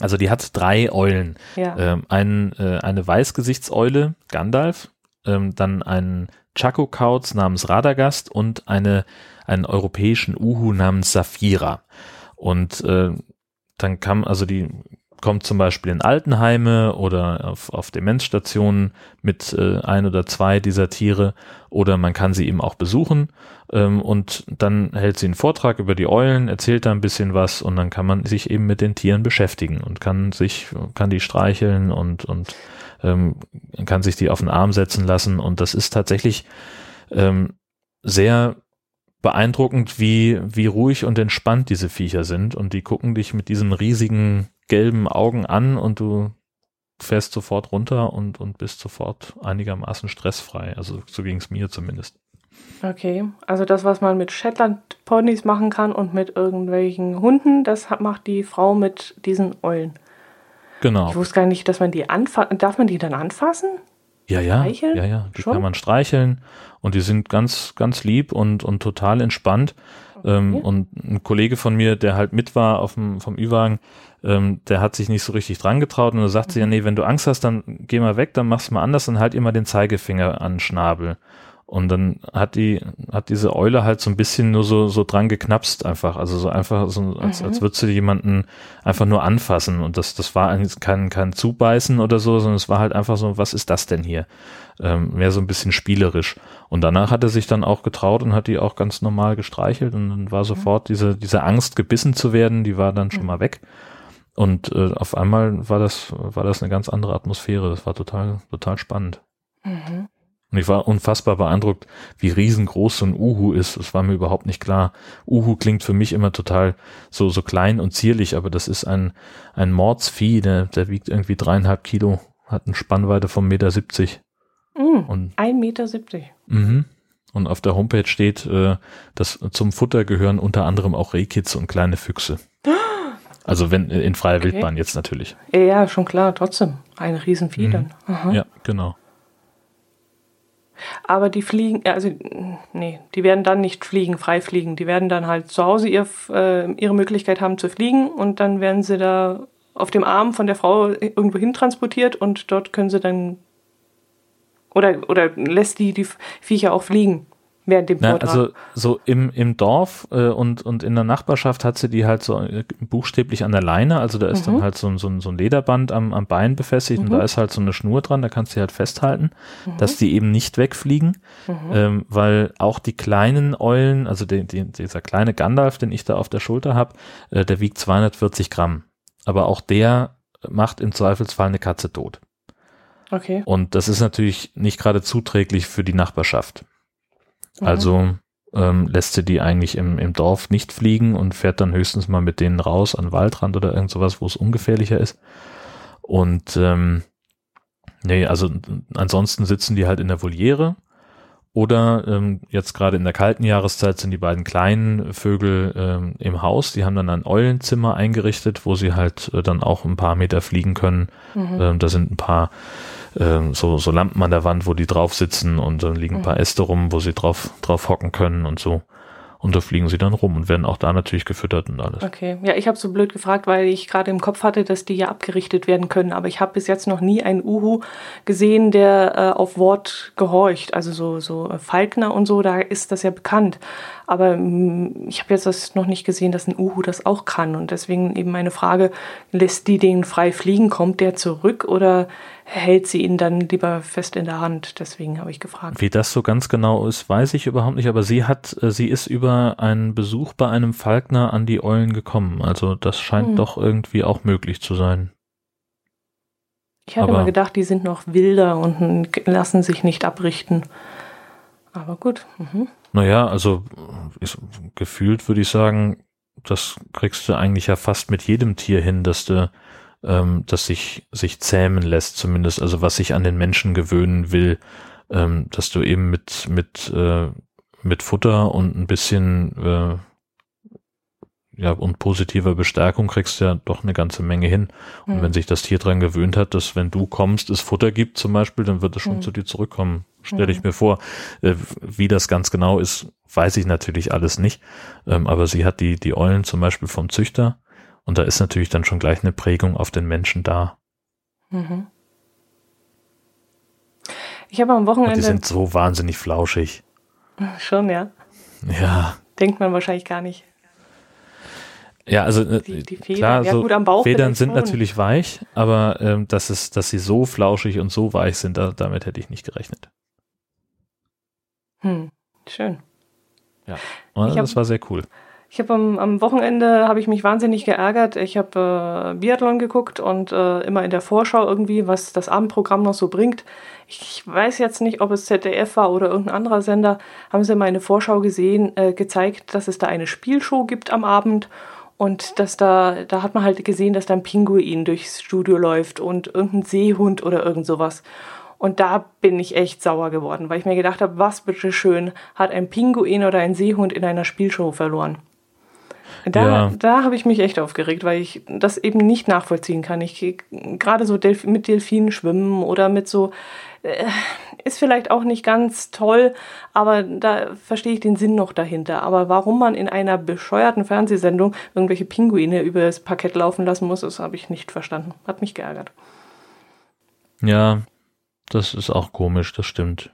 B: Also die hat drei Eulen. Ja. Ähm, ein, äh, eine Weißgesichtseule, Gandalf, ähm, dann einen Chaco-Kauz namens Radagast und eine, einen europäischen Uhu namens Saphira. Und äh, dann kam, also die kommt zum Beispiel in Altenheime oder auf, auf Demenzstationen mit äh, ein oder zwei dieser Tiere oder man kann sie eben auch besuchen ähm, und dann hält sie einen Vortrag über die Eulen, erzählt da ein bisschen was und dann kann man sich eben mit den Tieren beschäftigen und kann sich, kann die streicheln und, und ähm, kann sich die auf den Arm setzen lassen. Und das ist tatsächlich ähm, sehr beeindruckend, wie, wie ruhig und entspannt diese Viecher sind und die gucken dich mit diesen riesigen gelben Augen an und du fährst sofort runter und, und bist sofort einigermaßen stressfrei. Also so ging es mir zumindest.
A: Okay, also das, was man mit Shetland-Ponys machen kann und mit irgendwelchen Hunden, das macht die Frau mit diesen Eulen.
B: Genau.
A: Ich wusste gar nicht, dass man die anfassen. Darf man die dann anfassen?
B: Ja, ja. Streicheln? Ja, ja. Die Schon? kann man streicheln und die sind ganz, ganz lieb und, und total entspannt. Okay. Ähm, und ein Kollege von mir, der halt mit war auf dem, vom Ü-Wagen, ähm, der hat sich nicht so richtig dran getraut und er sagt mhm. ja, nee, wenn du Angst hast, dann geh mal weg, dann mach's mal anders und halt immer den Zeigefinger an den Schnabel. Und dann hat die, hat diese Eule halt so ein bisschen nur so, so dran geknapst einfach. Also so einfach, so, als, mhm. als würdest du jemanden einfach nur anfassen. Und das, das war eigentlich kein, kein Zubeißen oder so, sondern es war halt einfach so, was ist das denn hier? Ähm, mehr so ein bisschen spielerisch. Und danach hat er sich dann auch getraut und hat die auch ganz normal gestreichelt und dann war mhm. sofort diese, diese Angst, gebissen zu werden, die war dann schon mhm. mal weg. Und äh, auf einmal war das, war das eine ganz andere Atmosphäre. Das war total, total spannend. Mhm. Und ich war unfassbar beeindruckt, wie riesengroß so ein Uhu ist. Das war mir überhaupt nicht klar. Uhu klingt für mich immer total so, so klein und zierlich, aber das ist ein, ein Mordsvieh, der, der wiegt irgendwie dreieinhalb Kilo, hat eine Spannweite von Meter siebzig.
A: Mm, und, ein Meter siebzig.
B: Mhm. Und auf der Homepage steht, äh, dass zum Futter gehören unter anderem auch Rehkitze und kleine Füchse. Also wenn in freier okay. Wildbahn jetzt natürlich.
A: Ja, schon klar, trotzdem. Ein Riesenvieh mhm. dann.
B: Aha. Ja, genau.
A: Aber die fliegen, also nee, die werden dann nicht fliegen, frei fliegen. Die werden dann halt zu Hause ihr, äh, ihre Möglichkeit haben zu fliegen und dann werden sie da auf dem Arm von der Frau irgendwo hin transportiert und dort können sie dann oder, oder lässt die die Viecher auch fliegen. Während dem
B: Vortrag. Na, also so im, im Dorf äh, und, und in der Nachbarschaft hat sie die halt so äh, buchstäblich an der Leine, also da ist mhm. dann halt so, so, so ein Lederband am, am Bein befestigt mhm. und da ist halt so eine Schnur dran, da kannst du halt festhalten, mhm. dass die eben nicht wegfliegen, mhm. ähm, weil auch die kleinen Eulen, also die, die, dieser kleine Gandalf, den ich da auf der Schulter habe, äh, der wiegt 240 Gramm, aber auch der macht im Zweifelsfall eine Katze tot.
A: Okay.
B: Und das ist natürlich nicht gerade zuträglich für die Nachbarschaft. Mhm. Also ähm, lässt sie die eigentlich im, im Dorf nicht fliegen und fährt dann höchstens mal mit denen raus an Waldrand oder irgend sowas, wo es ungefährlicher ist. Und ähm, nee, also ansonsten sitzen die halt in der Voliere. Oder ähm, jetzt gerade in der kalten Jahreszeit sind die beiden kleinen Vögel ähm, im Haus. Die haben dann ein Eulenzimmer eingerichtet, wo sie halt äh, dann auch ein paar Meter fliegen können. Mhm. Ähm, da sind ein paar ähm, so, so Lampen an der Wand, wo die drauf sitzen und dann liegen ein paar mhm. Äste rum, wo sie drauf, drauf hocken können und so. Und da fliegen sie dann rum und werden auch da natürlich gefüttert und alles.
A: Okay, ja, ich habe so blöd gefragt, weil ich gerade im Kopf hatte, dass die ja abgerichtet werden können. Aber ich habe bis jetzt noch nie einen Uhu gesehen, der äh, auf Wort gehorcht. Also so, so Falkner und so, da ist das ja bekannt. Aber mm, ich habe jetzt das noch nicht gesehen, dass ein Uhu das auch kann. Und deswegen eben meine Frage, lässt die den frei fliegen? Kommt der zurück oder hält sie ihn dann lieber fest in der Hand. Deswegen habe ich gefragt.
B: Wie das so ganz genau ist, weiß ich überhaupt nicht, aber sie hat, äh, sie ist über einen Besuch bei einem Falkner an die Eulen gekommen. Also das scheint hm. doch irgendwie auch möglich zu sein.
A: Ich hatte aber, mal gedacht, die sind noch wilder und lassen sich nicht abrichten. Aber gut. Mhm.
B: Naja, also ist, gefühlt würde ich sagen, das kriegst du eigentlich ja fast mit jedem Tier hin, dass du ähm, das sich, sich zähmen lässt, zumindest, also was sich an den Menschen gewöhnen will, ähm, dass du eben mit, mit, äh, mit Futter und ein bisschen äh, ja, und positiver Bestärkung kriegst du ja doch eine ganze Menge hin. Und mhm. wenn sich das Tier dran gewöhnt hat, dass wenn du kommst, es Futter gibt zum Beispiel, dann wird es schon mhm. zu dir zurückkommen. Stelle ich hm. mir vor. Äh, wie das ganz genau ist, weiß ich natürlich alles nicht. Ähm, aber sie hat die, die Eulen zum Beispiel vom Züchter und da ist natürlich dann schon gleich eine Prägung auf den Menschen da. Mhm.
A: Ich habe am Wochenende. Und
B: die sind so wahnsinnig flauschig.
A: Schon, ja.
B: Ja.
A: Denkt man wahrscheinlich gar nicht.
B: Ja, also äh, die, die Federn, klar, ja, so gut, am Bauch Federn sind schon. natürlich weich, aber ähm, dass es, dass sie so flauschig und so weich sind, da, damit hätte ich nicht gerechnet.
A: Hm, schön.
B: Ja, das hab, war sehr cool.
A: Ich habe am, am, Wochenende habe ich mich wahnsinnig geärgert. Ich habe äh, Biathlon geguckt und äh, immer in der Vorschau irgendwie, was das Abendprogramm noch so bringt. Ich, ich, weiß jetzt nicht, ob es ZDF war oder irgendein anderer Sender. Haben sie mal in der Vorschau gesehen, äh, gezeigt, dass es da eine Spielshow gibt am Abend und dass da, da hat man halt gesehen, dass da ein Pinguin durchs Studio läuft und irgendein Seehund oder irgend sowas. Und da bin ich echt sauer geworden, weil ich mir gedacht habe, was bitteschön hat ein Pinguin oder ein Seehund in einer Spielshow verloren? Da, ja. da habe ich mich echt aufgeregt, weil ich das eben nicht nachvollziehen kann. Ich gerade so Delf mit Delfinen schwimmen oder mit so äh, ist vielleicht auch nicht ganz toll, aber da verstehe ich den Sinn noch dahinter. Aber warum man in einer bescheuerten Fernsehsendung irgendwelche Pinguine über das Parkett laufen lassen muss, das habe ich nicht verstanden. Hat mich geärgert.
B: Ja, das ist auch komisch, das stimmt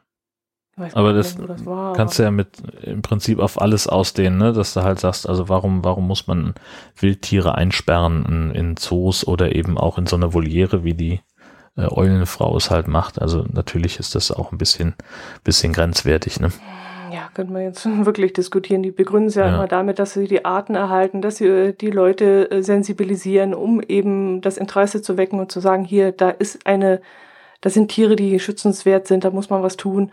B: aber das, nicht, das war, kannst du ja mit im Prinzip auf alles ausdehnen, ne? dass du halt sagst, also warum, warum muss man Wildtiere einsperren in, in Zoos oder eben auch in so einer Voliere, wie die äh, Eulenfrau es halt macht. Also natürlich ist das auch ein bisschen, bisschen grenzwertig. Ne?
A: Ja, könnte man jetzt wirklich diskutieren. Die begründen es ja, ja, immer damit, dass sie die Arten erhalten, dass sie äh, die Leute äh, sensibilisieren, um eben das Interesse zu wecken und zu sagen, hier, da ist eine, da sind Tiere, die schützenswert sind, da muss man was tun.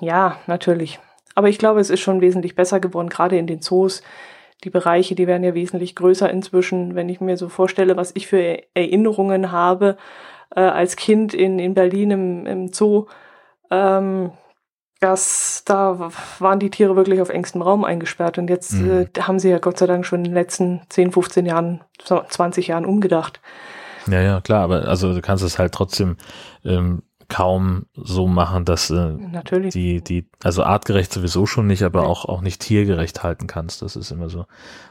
A: Ja, natürlich. Aber ich glaube, es ist schon wesentlich besser geworden, gerade in den Zoos. Die Bereiche, die werden ja wesentlich größer inzwischen. Wenn ich mir so vorstelle, was ich für Erinnerungen habe äh, als Kind in, in Berlin im, im Zoo, ähm, das, da waren die Tiere wirklich auf engstem Raum eingesperrt. Und jetzt mhm. äh, haben sie ja Gott sei Dank schon in den letzten 10, 15 Jahren, 20 Jahren umgedacht.
B: Ja, ja, klar, aber also du kannst es halt trotzdem ähm, kaum so machen, dass äh, Natürlich. die, die, also artgerecht sowieso schon nicht, aber auch, auch nicht tiergerecht halten kannst. Das ist immer so.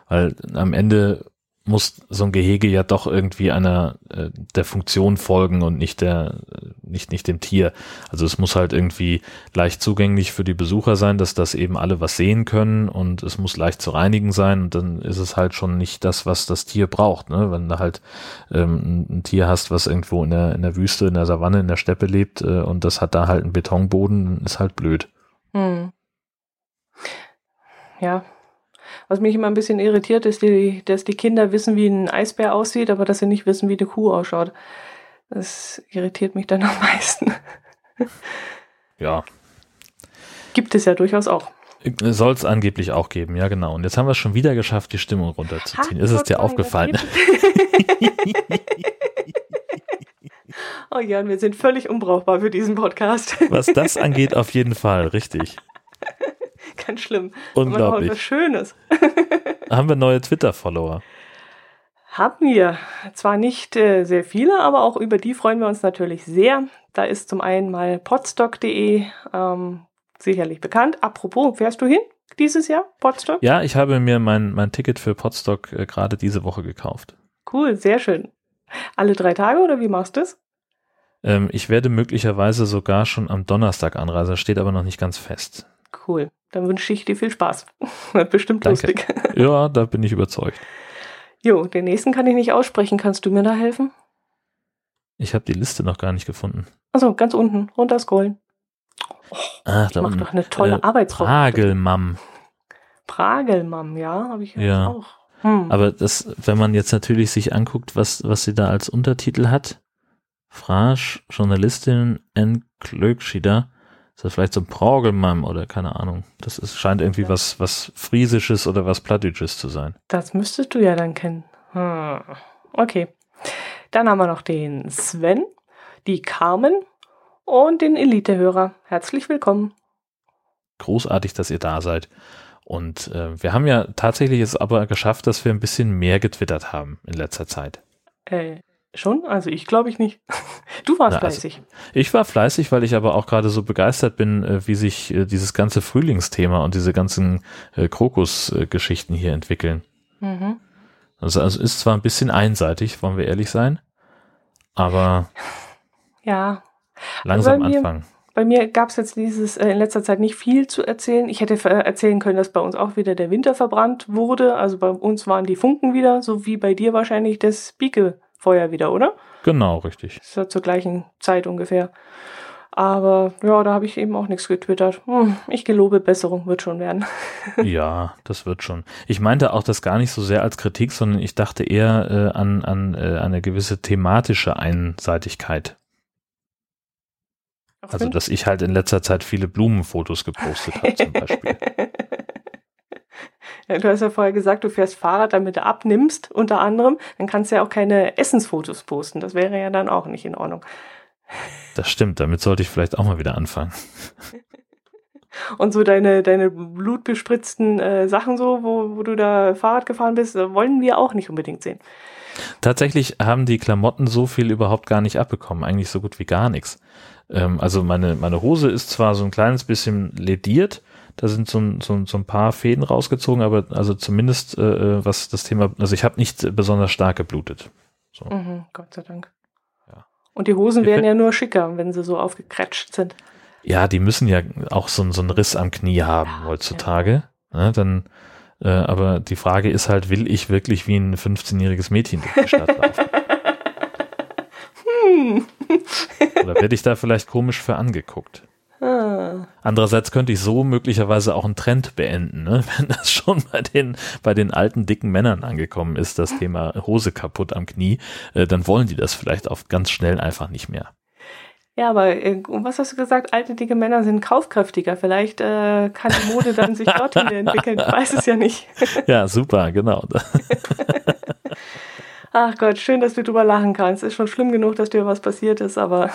B: Weil am Ende muss so ein Gehege ja doch irgendwie einer äh, der Funktion folgen und nicht der äh, nicht nicht dem Tier. Also es muss halt irgendwie leicht zugänglich für die Besucher sein, dass das eben alle was sehen können und es muss leicht zu reinigen sein und dann ist es halt schon nicht das, was das Tier braucht. Ne? Wenn du halt ähm, ein, Tier hast, was irgendwo in der in der Wüste, in der Savanne, in der Steppe lebt äh, und das hat da halt einen Betonboden, ist halt blöd.
A: Hm. Ja, was mich immer ein bisschen irritiert, ist, die, dass die Kinder wissen, wie ein Eisbär aussieht, aber dass sie nicht wissen, wie eine Kuh ausschaut. Das irritiert mich dann am meisten.
B: Ja.
A: Gibt es ja durchaus auch.
B: Soll es angeblich auch geben, ja genau. Und jetzt haben wir es schon wieder geschafft, die Stimmung runterzuziehen. Ha, ist es dir aufgefallen?
A: oh Jan, wir sind völlig unbrauchbar für diesen Podcast.
B: Was das angeht, auf jeden Fall, richtig.
A: Ganz schlimm.
B: Unglaublich.
A: was Schönes.
B: Haben wir neue Twitter-Follower?
A: Haben wir. Zwar nicht äh, sehr viele, aber auch über die freuen wir uns natürlich sehr. Da ist zum einen mal podstock.de ähm, sicherlich bekannt. Apropos, fährst du hin dieses Jahr, Podstock?
B: Ja, ich habe mir mein, mein Ticket für Podstock äh, gerade diese Woche gekauft.
A: Cool, sehr schön. Alle drei Tage oder wie machst du es?
B: Ähm, ich werde möglicherweise sogar schon am Donnerstag anreisen, steht aber noch nicht ganz fest.
A: Cool. Dann wünsche ich dir viel Spaß. Wird bestimmt Danke. lustig.
B: Ja, da bin ich überzeugt.
A: Jo, den nächsten kann ich nicht aussprechen. Kannst du mir da helfen?
B: Ich habe die Liste noch gar nicht gefunden.
A: Also ganz unten, runterscrollen.
B: Oh, Ach, da
A: macht doch eine tolle äh, Arbeitswoche.
B: Pragelmam.
A: Pragelmam, ja, habe ich
B: ja
A: auch.
B: Hm. Aber das, wenn man jetzt natürlich sich anguckt, was, was sie da als Untertitel hat, Frasch, Journalistin N. Ist das vielleicht so ein Progelmann oder keine Ahnung. Das ist, scheint irgendwie was, was Friesisches oder was Plattdeutsches zu sein.
A: Das müsstest du ja dann kennen. Hm. Okay. Dann haben wir noch den Sven, die Carmen und den Elite-Hörer. Herzlich willkommen.
B: Großartig, dass ihr da seid. Und äh, wir haben ja tatsächlich es aber geschafft, dass wir ein bisschen mehr getwittert haben in letzter Zeit.
A: Äh, Schon? Also ich glaube ich nicht. Du warst Na, also fleißig.
B: Also ich war fleißig, weil ich aber auch gerade so begeistert bin, äh, wie sich äh, dieses ganze Frühlingsthema und diese ganzen äh, Krokus-Geschichten hier entwickeln. Mhm. Also, also ist zwar ein bisschen einseitig, wollen wir ehrlich sein, aber
A: ja.
B: langsam mir, anfangen.
A: Bei mir gab es jetzt dieses in letzter Zeit nicht viel zu erzählen. Ich hätte erzählen können, dass bei uns auch wieder der Winter verbrannt wurde. Also bei uns waren die Funken wieder, so wie bei dir wahrscheinlich das Bieke vorher wieder, oder?
B: Genau, richtig.
A: Das war zur gleichen Zeit ungefähr. Aber ja, da habe ich eben auch nichts getwittert. Hm, ich gelobe Besserung, wird schon werden.
B: ja, das wird schon. Ich meinte auch das gar nicht so sehr als Kritik, sondern ich dachte eher äh, an, an äh, eine gewisse thematische Einseitigkeit. Also, dass ich halt in letzter Zeit viele Blumenfotos gepostet habe, zum Beispiel.
A: Ja, du hast ja vorher gesagt, du fährst Fahrrad, damit du abnimmst, unter anderem. Dann kannst du ja auch keine Essensfotos posten. Das wäre ja dann auch nicht in Ordnung.
B: Das stimmt, damit sollte ich vielleicht auch mal wieder anfangen.
A: Und so deine, deine blutbespritzten äh, Sachen so, wo, wo du da Fahrrad gefahren bist, wollen wir auch nicht unbedingt sehen.
B: Tatsächlich haben die Klamotten so viel überhaupt gar nicht abbekommen, eigentlich so gut wie gar nichts. Ähm, also meine, meine Hose ist zwar so ein kleines bisschen lediert, da sind so ein, so, so ein paar Fäden rausgezogen, aber also zumindest äh, äh, was das Thema, also ich habe nicht besonders stark geblutet. So.
A: Mhm, Gott sei Dank. Ja. Und die Hosen ich werden ja nur schicker, wenn sie so aufgekretscht sind.
B: Ja, die müssen ja auch so, so einen Riss am Knie haben ja, heutzutage. Ja. Ne, dann, äh, aber die Frage ist halt, will ich wirklich wie ein 15-jähriges Mädchen durch die Stadt laufen? hm. Oder werde ich da vielleicht komisch für angeguckt? Andererseits könnte ich so möglicherweise auch einen Trend beenden, ne? wenn das schon bei den, bei den alten, dicken Männern angekommen ist, das Thema Hose kaputt am Knie, äh, dann wollen die das vielleicht auch ganz schnell einfach nicht mehr.
A: Ja, aber äh, was hast du gesagt? Alte, dicke Männer sind kaufkräftiger. Vielleicht äh, kann die Mode dann sich dorthin entwickeln. Ich weiß es ja nicht.
B: ja, super, genau.
A: Ach Gott, schön, dass du drüber lachen kannst. Ist schon schlimm genug, dass dir was passiert ist, aber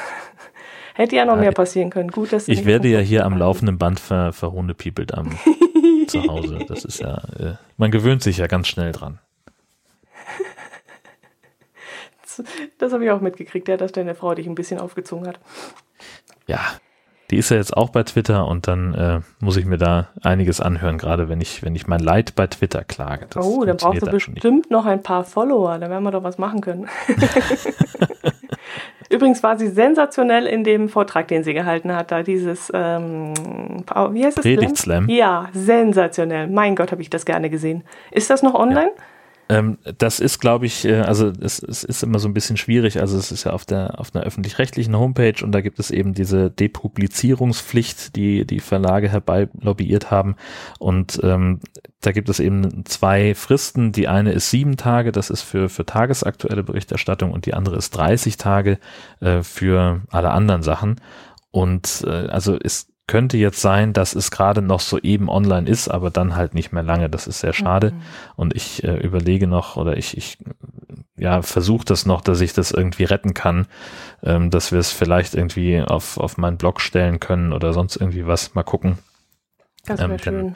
A: Hätte ja noch mehr passieren können. Gut, dass
B: ich werde ja hier am laufenden Band ver, verhundepiepelt am zu Hause. Das ist ja, äh, man gewöhnt sich ja ganz schnell dran.
A: Das habe ich auch mitgekriegt, ja, dass deine Frau dich ein bisschen aufgezogen hat.
B: Ja, die ist ja jetzt auch bei Twitter und dann äh, muss ich mir da einiges anhören, gerade wenn ich, wenn ich mein Leid bei Twitter klage.
A: Das oh, dann brauchst du bestimmt noch ein paar Follower, da werden wir doch was machen können. Übrigens war sie sensationell in dem Vortrag, den sie gehalten hat, da dieses, ähm, wie heißt das?
B: Predigt-Slam.
A: Ja, sensationell. Mein Gott, habe ich das gerne gesehen. Ist das noch online? Ja.
B: Ähm, das ist, glaube ich, äh, also es, es, ist immer so ein bisschen schwierig. Also es ist ja auf der auf einer öffentlich-rechtlichen Homepage und da gibt es eben diese Depublizierungspflicht, die die Verlage herbei lobbyiert haben. Und ähm, da gibt es eben zwei Fristen. Die eine ist sieben Tage, das ist für für tagesaktuelle Berichterstattung und die andere ist 30 Tage äh, für alle anderen Sachen. Und äh, also ist könnte jetzt sein, dass es gerade noch so eben online ist, aber dann halt nicht mehr lange. Das ist sehr schade. Mhm. Und ich äh, überlege noch oder ich, ich ja, versuche das noch, dass ich das irgendwie retten kann, ähm, dass wir es vielleicht irgendwie auf, auf meinen Blog stellen können oder sonst irgendwie was. Mal gucken.
A: Das ähm, schön.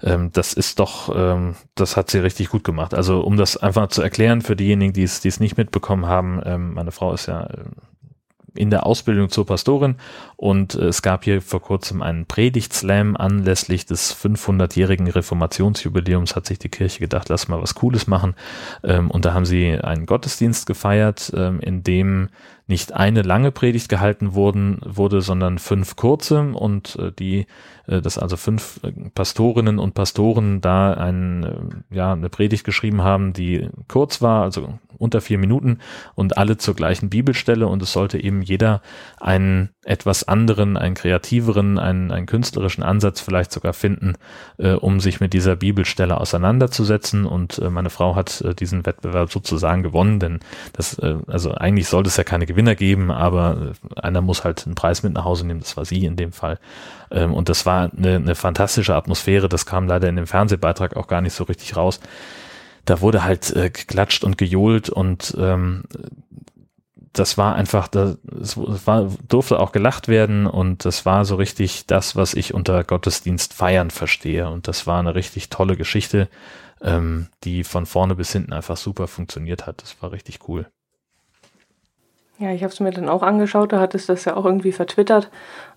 B: Ähm, das ist doch, ähm, das hat sie richtig gut gemacht. Also um das einfach zu erklären für diejenigen, die es, die es nicht mitbekommen haben, ähm, meine Frau ist ja äh, in der Ausbildung zur Pastorin. Und äh, es gab hier vor kurzem einen Predigtslam anlässlich des 500-jährigen Reformationsjubiläums. Hat sich die Kirche gedacht, lass mal was Cooles machen. Ähm, und da haben sie einen Gottesdienst gefeiert, ähm, in dem nicht eine lange Predigt gehalten wurden, wurde, sondern fünf kurze. Und äh, die, äh, dass also fünf Pastorinnen und Pastoren da ein, ja, eine Predigt geschrieben haben, die kurz war, also unter vier Minuten und alle zur gleichen Bibelstelle und es sollte eben jeder einen etwas anderen, einen kreativeren, einen, einen künstlerischen Ansatz vielleicht sogar finden, äh, um sich mit dieser Bibelstelle auseinanderzusetzen und äh, meine Frau hat äh, diesen Wettbewerb sozusagen gewonnen, denn das, äh, also eigentlich sollte es ja keine Gewinner geben, aber äh, einer muss halt einen Preis mit nach Hause nehmen, das war sie in dem Fall. Ähm, und das war eine, eine fantastische Atmosphäre, das kam leider in dem Fernsehbeitrag auch gar nicht so richtig raus. Da wurde halt äh, geklatscht und gejohlt und ähm, das war einfach, es war, durfte auch gelacht werden und das war so richtig das, was ich unter Gottesdienst feiern verstehe. Und das war eine richtig tolle Geschichte, ähm, die von vorne bis hinten einfach super funktioniert hat. Das war richtig cool.
A: Ja, ich habe es mir dann auch angeschaut, da hat es das ja auch irgendwie vertwittert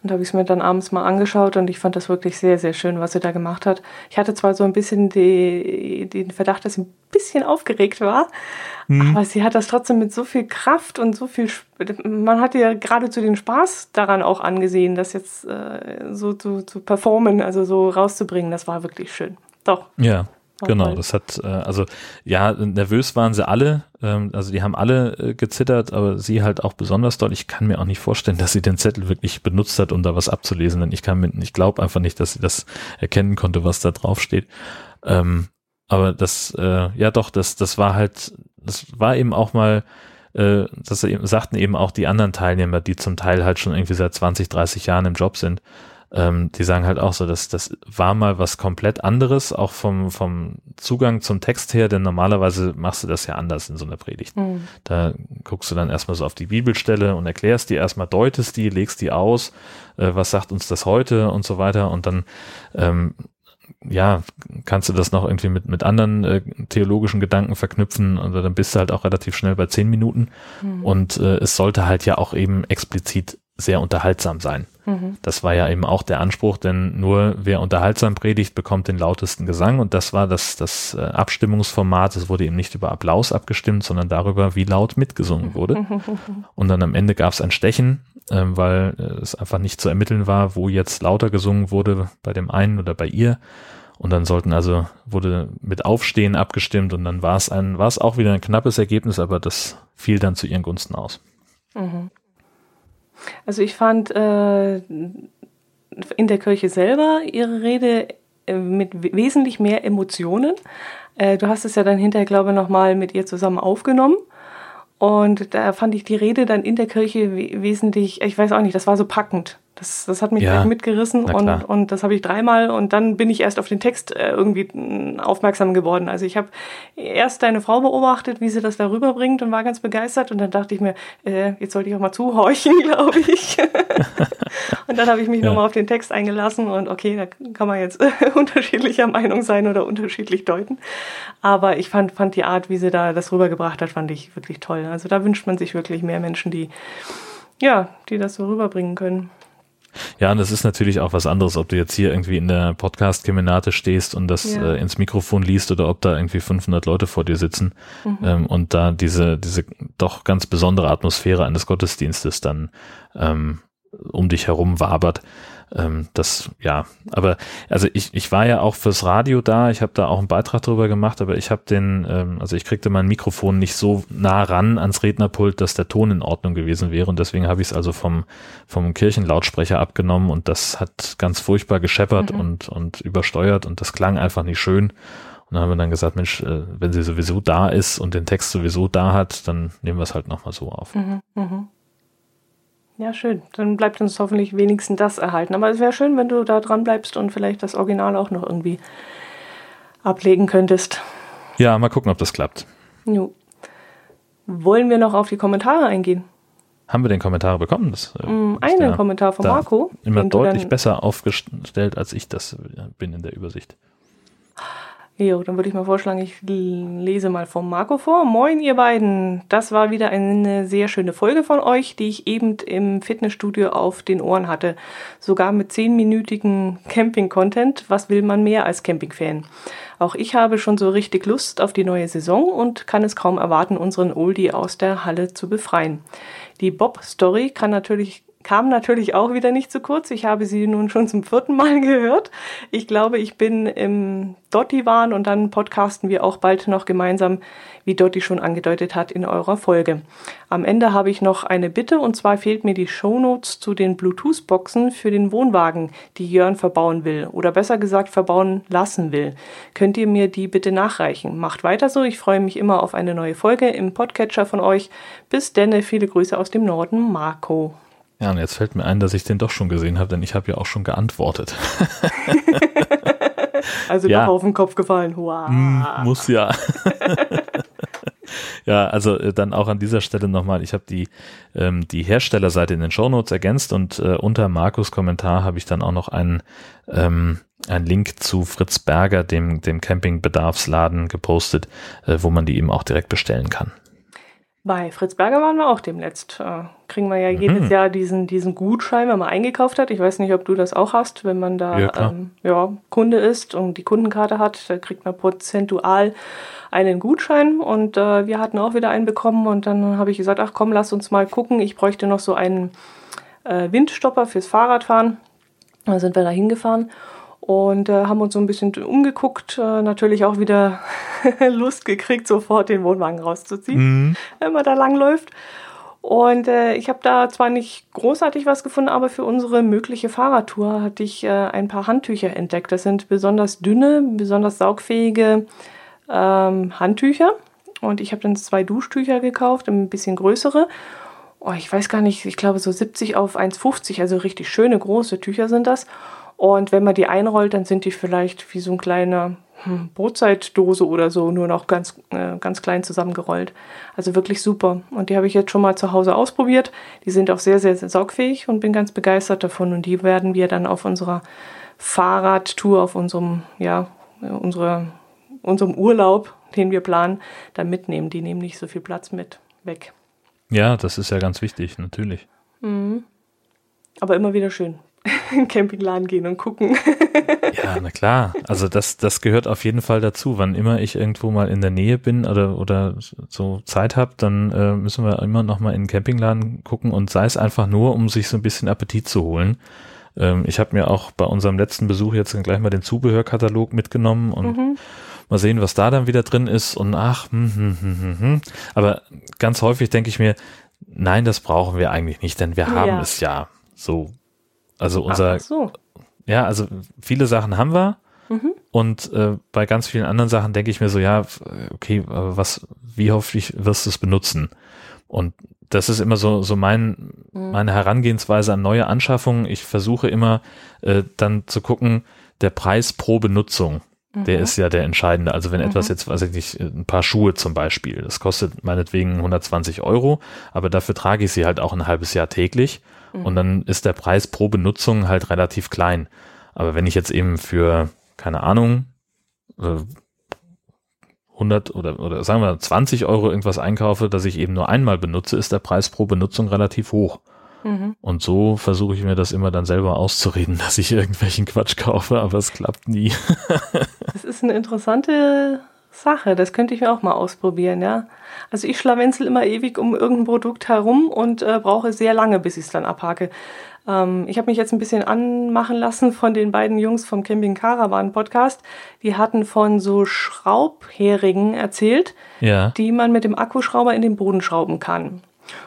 A: und habe ich es mir dann abends mal angeschaut und ich fand das wirklich sehr, sehr schön, was sie da gemacht hat. Ich hatte zwar so ein bisschen die, den Verdacht, dass sie ein bisschen aufgeregt war, mhm. aber sie hat das trotzdem mit so viel Kraft und so viel, man hat ja geradezu den Spaß daran auch angesehen, das jetzt äh, so zu, zu performen, also so rauszubringen, das war wirklich schön. Doch.
B: Ja, Genau, das hat, äh, also ja, nervös waren sie alle, ähm, also die haben alle äh, gezittert, aber sie halt auch besonders doll. Ich kann mir auch nicht vorstellen, dass sie den Zettel wirklich benutzt hat, um da was abzulesen, denn ich kann mir, ich glaube einfach nicht, dass sie das erkennen konnte, was da drauf steht. Ähm, aber das, äh, ja doch, das, das war halt, das war eben auch mal, äh, das sagten eben auch die anderen Teilnehmer, die zum Teil halt schon irgendwie seit 20, 30 Jahren im Job sind ähm, die sagen halt auch so, dass das war mal was komplett anderes, auch vom, vom Zugang zum Text her, denn normalerweise machst du das ja anders in so einer Predigt. Mhm. Da guckst du dann erstmal so auf die Bibelstelle und erklärst die erstmal, deutest die, legst die aus, äh, was sagt uns das heute und so weiter und dann ähm, ja, kannst du das noch irgendwie mit, mit anderen äh, theologischen Gedanken verknüpfen und dann bist du halt auch relativ schnell bei zehn Minuten. Mhm. Und äh, es sollte halt ja auch eben explizit sehr unterhaltsam sein. Mhm. Das war ja eben auch der Anspruch, denn nur wer unterhaltsam predigt, bekommt den lautesten Gesang und das war das, das äh, Abstimmungsformat. Es wurde eben nicht über Applaus abgestimmt, sondern darüber, wie laut mitgesungen wurde. Und dann am Ende gab es ein Stechen, äh, weil äh, es einfach nicht zu ermitteln war, wo jetzt lauter gesungen wurde, bei dem einen oder bei ihr. Und dann sollten also, wurde mit Aufstehen abgestimmt und dann war es ein, war es auch wieder ein knappes Ergebnis, aber das fiel dann zu ihren Gunsten aus. Mhm.
A: Also ich fand äh, in der Kirche selber ihre Rede äh, mit wesentlich mehr Emotionen. Äh, du hast es ja dann hinterher, glaube ich, nochmal mit ihr zusammen aufgenommen. Und da fand ich die Rede dann in der Kirche wesentlich, ich weiß auch nicht, das war so packend. Das, das hat mich ja, mitgerissen und, und das habe ich dreimal und dann bin ich erst auf den Text äh, irgendwie mm, aufmerksam geworden. Also ich habe erst deine Frau beobachtet, wie sie das darüber bringt und war ganz begeistert und dann dachte ich mir, äh, jetzt sollte ich auch mal zuhorchen, glaube ich. und dann habe ich mich ja. nochmal auf den Text eingelassen und okay, da kann man jetzt äh, unterschiedlicher Meinung sein oder unterschiedlich deuten. Aber ich fand, fand die Art, wie sie da das rübergebracht hat, fand ich wirklich toll. Also da wünscht man sich wirklich mehr Menschen, die ja, die das so rüberbringen können.
B: Ja, und das ist natürlich auch was anderes, ob du jetzt hier irgendwie in der Podcast-Kemenate stehst und das ja. äh, ins Mikrofon liest oder ob da irgendwie 500 Leute vor dir sitzen mhm. ähm, und da diese, diese doch ganz besondere Atmosphäre eines Gottesdienstes dann ähm, um dich herum wabert. Ähm, das, ja, aber also ich, ich war ja auch fürs Radio da, ich habe da auch einen Beitrag drüber gemacht, aber ich habe den, ähm, also ich kriegte mein Mikrofon nicht so nah ran ans Rednerpult, dass der Ton in Ordnung gewesen wäre und deswegen habe ich es also vom, vom Kirchenlautsprecher abgenommen und das hat ganz furchtbar gescheppert mhm. und, und übersteuert und das klang einfach nicht schön. Und dann haben wir dann gesagt, Mensch, äh, wenn sie sowieso da ist und den Text sowieso da hat, dann nehmen wir es halt nochmal so auf. Mhm, mh.
A: Ja, schön. Dann bleibt uns hoffentlich wenigstens das erhalten. Aber es wäre schön, wenn du da dran bleibst und vielleicht das Original auch noch irgendwie ablegen könntest.
B: Ja, mal gucken, ob das klappt.
A: Jo. Wollen wir noch auf die Kommentare eingehen?
B: Haben wir den Kommentar bekommen? Das,
A: äh, mm, einen Kommentar von Marco.
B: Immer deutlich besser aufgestellt, als ich das bin in der Übersicht.
A: Jo, dann würde ich mal vorschlagen, ich lese mal vom Marco vor. Moin, ihr beiden. Das war wieder eine sehr schöne Folge von euch, die ich eben im Fitnessstudio auf den Ohren hatte. Sogar mit zehnminütigen Camping-Content. Was will man mehr als Camping-Fan? Auch ich habe schon so richtig Lust auf die neue Saison und kann es kaum erwarten, unseren Oldie aus der Halle zu befreien. Die Bob-Story kann natürlich kam natürlich auch wieder nicht zu kurz. Ich habe sie nun schon zum vierten Mal gehört. Ich glaube, ich bin im Dotti-Wahn und dann podcasten wir auch bald noch gemeinsam, wie Dotti schon angedeutet hat, in eurer Folge. Am Ende habe ich noch eine Bitte und zwar fehlt mir die Shownotes zu den Bluetooth-Boxen für den Wohnwagen, die Jörn verbauen will oder besser gesagt verbauen lassen will. Könnt ihr mir die bitte nachreichen? Macht weiter so. Ich freue mich immer auf eine neue Folge im Podcatcher von euch. Bis denne, viele Grüße aus dem Norden, Marco.
B: Ja, und jetzt fällt mir ein, dass ich den doch schon gesehen habe, denn ich habe ja auch schon geantwortet.
A: also ja. doch auf den Kopf gefallen. Wow.
B: Mm, muss ja. ja, also äh, dann auch an dieser Stelle nochmal, ich habe die, ähm, die Herstellerseite in den Shownotes ergänzt und äh, unter Markus Kommentar habe ich dann auch noch einen, ähm, einen Link zu Fritz Berger, dem, dem Campingbedarfsladen gepostet, äh, wo man die eben auch direkt bestellen kann.
A: Bei Fritz Berger waren wir auch demnächst. Äh, kriegen wir ja mhm. jedes Jahr diesen, diesen Gutschein, wenn man eingekauft hat. Ich weiß nicht, ob du das auch hast, wenn man da ja, ähm, ja, Kunde ist und die Kundenkarte hat, da kriegt man prozentual einen Gutschein und äh, wir hatten auch wieder einen bekommen und dann habe ich gesagt, ach komm, lass uns mal gucken. Ich bräuchte noch so einen äh, Windstopper fürs Fahrradfahren. Dann sind wir da hingefahren und äh, haben uns so ein bisschen umgeguckt, äh, natürlich auch wieder Lust gekriegt, sofort den Wohnwagen rauszuziehen, mhm. wenn man da langläuft. Und äh, ich habe da zwar nicht großartig was gefunden, aber für unsere mögliche Fahrradtour hatte ich äh, ein paar Handtücher entdeckt. Das sind besonders dünne, besonders saugfähige ähm, Handtücher. Und ich habe dann zwei Duschtücher gekauft, ein bisschen größere. Oh, ich weiß gar nicht, ich glaube so 70 auf 1,50, also richtig schöne große Tücher sind das. Und wenn man die einrollt, dann sind die vielleicht wie so ein kleiner hm, Brotzeitdose oder so, nur noch ganz, äh, ganz klein zusammengerollt. Also wirklich super. Und die habe ich jetzt schon mal zu Hause ausprobiert. Die sind auch sehr, sehr, sehr saugfähig und bin ganz begeistert davon. Und die werden wir dann auf unserer Fahrradtour, auf unserem, ja, unsere, unserem Urlaub, den wir planen, dann mitnehmen. Die nehmen nicht so viel Platz mit weg.
B: Ja, das ist ja ganz wichtig, natürlich. Mhm.
A: Aber immer wieder schön in den Campingladen gehen und gucken.
B: ja, na klar. Also das, das gehört auf jeden Fall dazu. Wann immer ich irgendwo mal in der Nähe bin oder, oder so Zeit habe, dann äh, müssen wir immer noch mal in den Campingladen gucken und sei es einfach nur, um sich so ein bisschen Appetit zu holen. Ähm, ich habe mir auch bei unserem letzten Besuch jetzt gleich mal den Zubehörkatalog mitgenommen und mhm. mal sehen, was da dann wieder drin ist und ach, hm, hm, hm, hm, hm. aber ganz häufig denke ich mir, nein, das brauchen wir eigentlich nicht, denn wir haben ja. es ja so also unser, so. ja, also viele Sachen haben wir. Mhm. Und äh, bei ganz vielen anderen Sachen denke ich mir so, ja, okay, was, wie hoffentlich wirst du es benutzen? Und das ist immer so, so mein, mhm. meine Herangehensweise an neue Anschaffungen. Ich versuche immer äh, dann zu gucken, der Preis pro Benutzung, mhm. der ist ja der entscheidende. Also wenn mhm. etwas jetzt, weiß ich nicht, ein paar Schuhe zum Beispiel, das kostet meinetwegen 120 Euro, aber dafür trage ich sie halt auch ein halbes Jahr täglich. Mhm. Und dann ist der Preis pro Benutzung halt relativ klein. Aber wenn ich jetzt eben für, keine Ahnung, 100 äh, oder, oder sagen wir 20 Euro irgendwas einkaufe, das ich eben nur einmal benutze, ist der Preis pro Benutzung relativ hoch. Mhm. Und so versuche ich mir das immer dann selber auszureden, dass ich irgendwelchen Quatsch kaufe, aber es klappt nie.
A: das ist eine interessante Sache. Das könnte ich mir auch mal ausprobieren, ja. Also ich schlawenzel immer ewig um irgendein Produkt herum und äh, brauche sehr lange, bis ich es dann abhake. Ähm, ich habe mich jetzt ein bisschen anmachen lassen von den beiden Jungs vom Camping Caravan Podcast. Die hatten von so Schraubheringen erzählt, ja. die man mit dem Akkuschrauber in den Boden schrauben kann.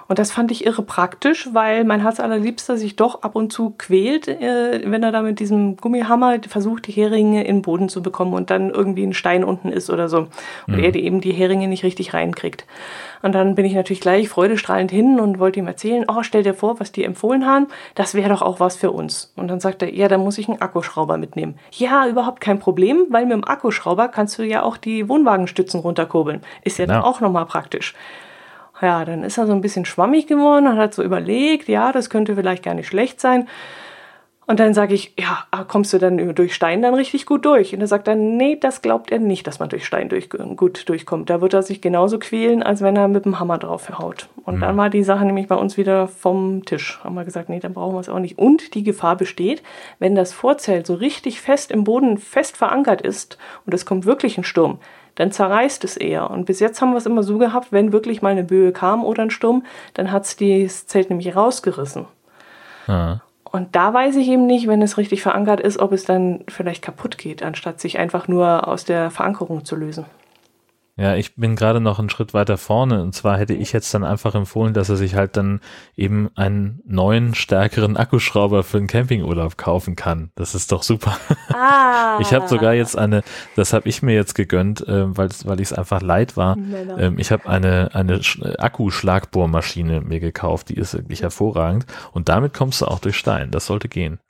A: Und das fand ich irre praktisch, weil mein Herz allerliebster sich doch ab und zu quält, äh, wenn er da mit diesem Gummihammer versucht, die Heringe in den Boden zu bekommen und dann irgendwie ein Stein unten ist oder so. Und mhm. er die eben die Heringe nicht richtig reinkriegt. Und dann bin ich natürlich gleich freudestrahlend hin und wollte ihm erzählen, oh, stell dir vor, was die empfohlen haben, das wäre doch auch was für uns. Und dann sagt er, ja, dann muss ich einen Akkuschrauber mitnehmen. Ja, überhaupt kein Problem, weil mit dem Akkuschrauber kannst du ja auch die Wohnwagenstützen runterkurbeln. Ist ja, ja. dann auch nochmal praktisch. Ja, dann ist er so ein bisschen schwammig geworden und hat so überlegt, ja, das könnte vielleicht gar nicht schlecht sein. Und dann sage ich, ja, ah, kommst du dann durch Stein dann richtig gut durch? Und er sagt dann, nee, das glaubt er nicht, dass man durch Stein durch, gut durchkommt. Da wird er sich genauso quälen, als wenn er mit dem Hammer drauf haut. Und mhm. dann war die Sache nämlich bei uns wieder vom Tisch. Haben wir gesagt, nee, dann brauchen wir es auch nicht. Und die Gefahr besteht, wenn das Vorzelt so richtig fest im Boden fest verankert ist und es kommt wirklich ein Sturm, dann zerreißt es eher. Und bis jetzt haben wir es immer so gehabt, wenn wirklich mal eine Böe kam oder ein Sturm, dann hat es das Zelt nämlich rausgerissen. Ja. Und da weiß ich eben nicht, wenn es richtig verankert ist, ob es dann vielleicht kaputt geht, anstatt sich einfach nur aus der Verankerung zu lösen.
B: Ja, ich bin gerade noch einen Schritt weiter vorne. Und zwar hätte ich jetzt dann einfach empfohlen, dass er sich halt dann eben einen neuen, stärkeren Akkuschrauber für einen Campingurlaub kaufen kann. Das ist doch super. Ah. Ich habe sogar jetzt eine, das habe ich mir jetzt gegönnt, äh, weil, weil ich es einfach leid war. Ähm, ich habe eine, eine Akkuschlagbohrmaschine mir gekauft, die ist wirklich hervorragend. Und damit kommst du auch durch Stein. Das sollte gehen.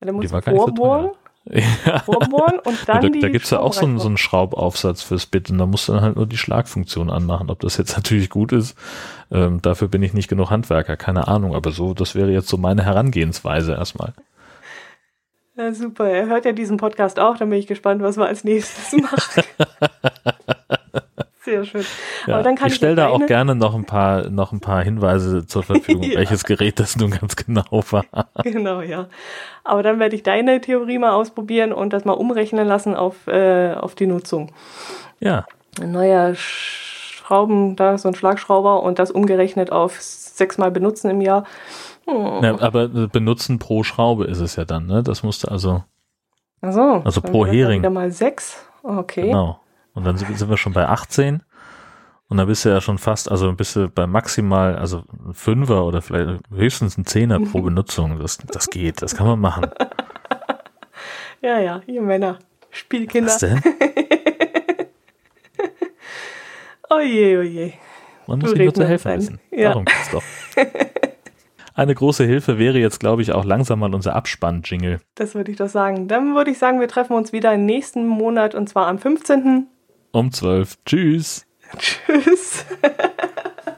A: Ja, dann musst du vorbohren. So ja. vorbohren und dann ja,
B: da, da gibt es ja auch so einen, so einen Schraubaufsatz fürs Bit und da musst du dann halt nur die Schlagfunktion anmachen. Ob das jetzt natürlich gut ist, ähm, dafür bin ich nicht genug Handwerker, keine Ahnung. Aber so, das wäre jetzt so meine Herangehensweise erstmal.
A: Ja, super. Er hört ja diesen Podcast auch, dann bin ich gespannt, was wir als nächstes machen. Sehr schön.
B: Ja, ich, stelle da auch gerne noch ein paar, noch ein paar Hinweise zur Verfügung, ja. welches Gerät das nun ganz genau war.
A: Genau, ja. Aber dann werde ich deine Theorie mal ausprobieren und das mal umrechnen lassen auf, äh, auf die Nutzung.
B: Ja.
A: Ein neuer Schrauben, da so ein Schlagschrauber und das umgerechnet auf sechsmal benutzen im Jahr.
B: Hm. Ja, aber benutzen pro Schraube ist es ja dann, ne? Das musste also.
A: Ach so,
B: also pro Hering.
A: Wieder mal sechs. Okay.
B: Genau. Und dann sind wir schon bei 18. Und dann bist du ja schon fast, also bist du bei maximal, also ein Fünfer oder vielleicht höchstens ein Zehner pro Benutzung. Das, das geht, das kann man machen.
A: Ja, ja, ihr Männer, Spielkinder. Was denn? oje, oje.
B: Man muss nicht nur zu helfen wissen. Ja. Darum geht's doch. Eine große Hilfe wäre jetzt, glaube ich, auch langsam mal unser Abspann-Jingle.
A: Das würde ich doch sagen. Dann würde ich sagen, wir treffen uns wieder im nächsten Monat und zwar am 15
B: um 12. Tschüss.
A: Tschüss.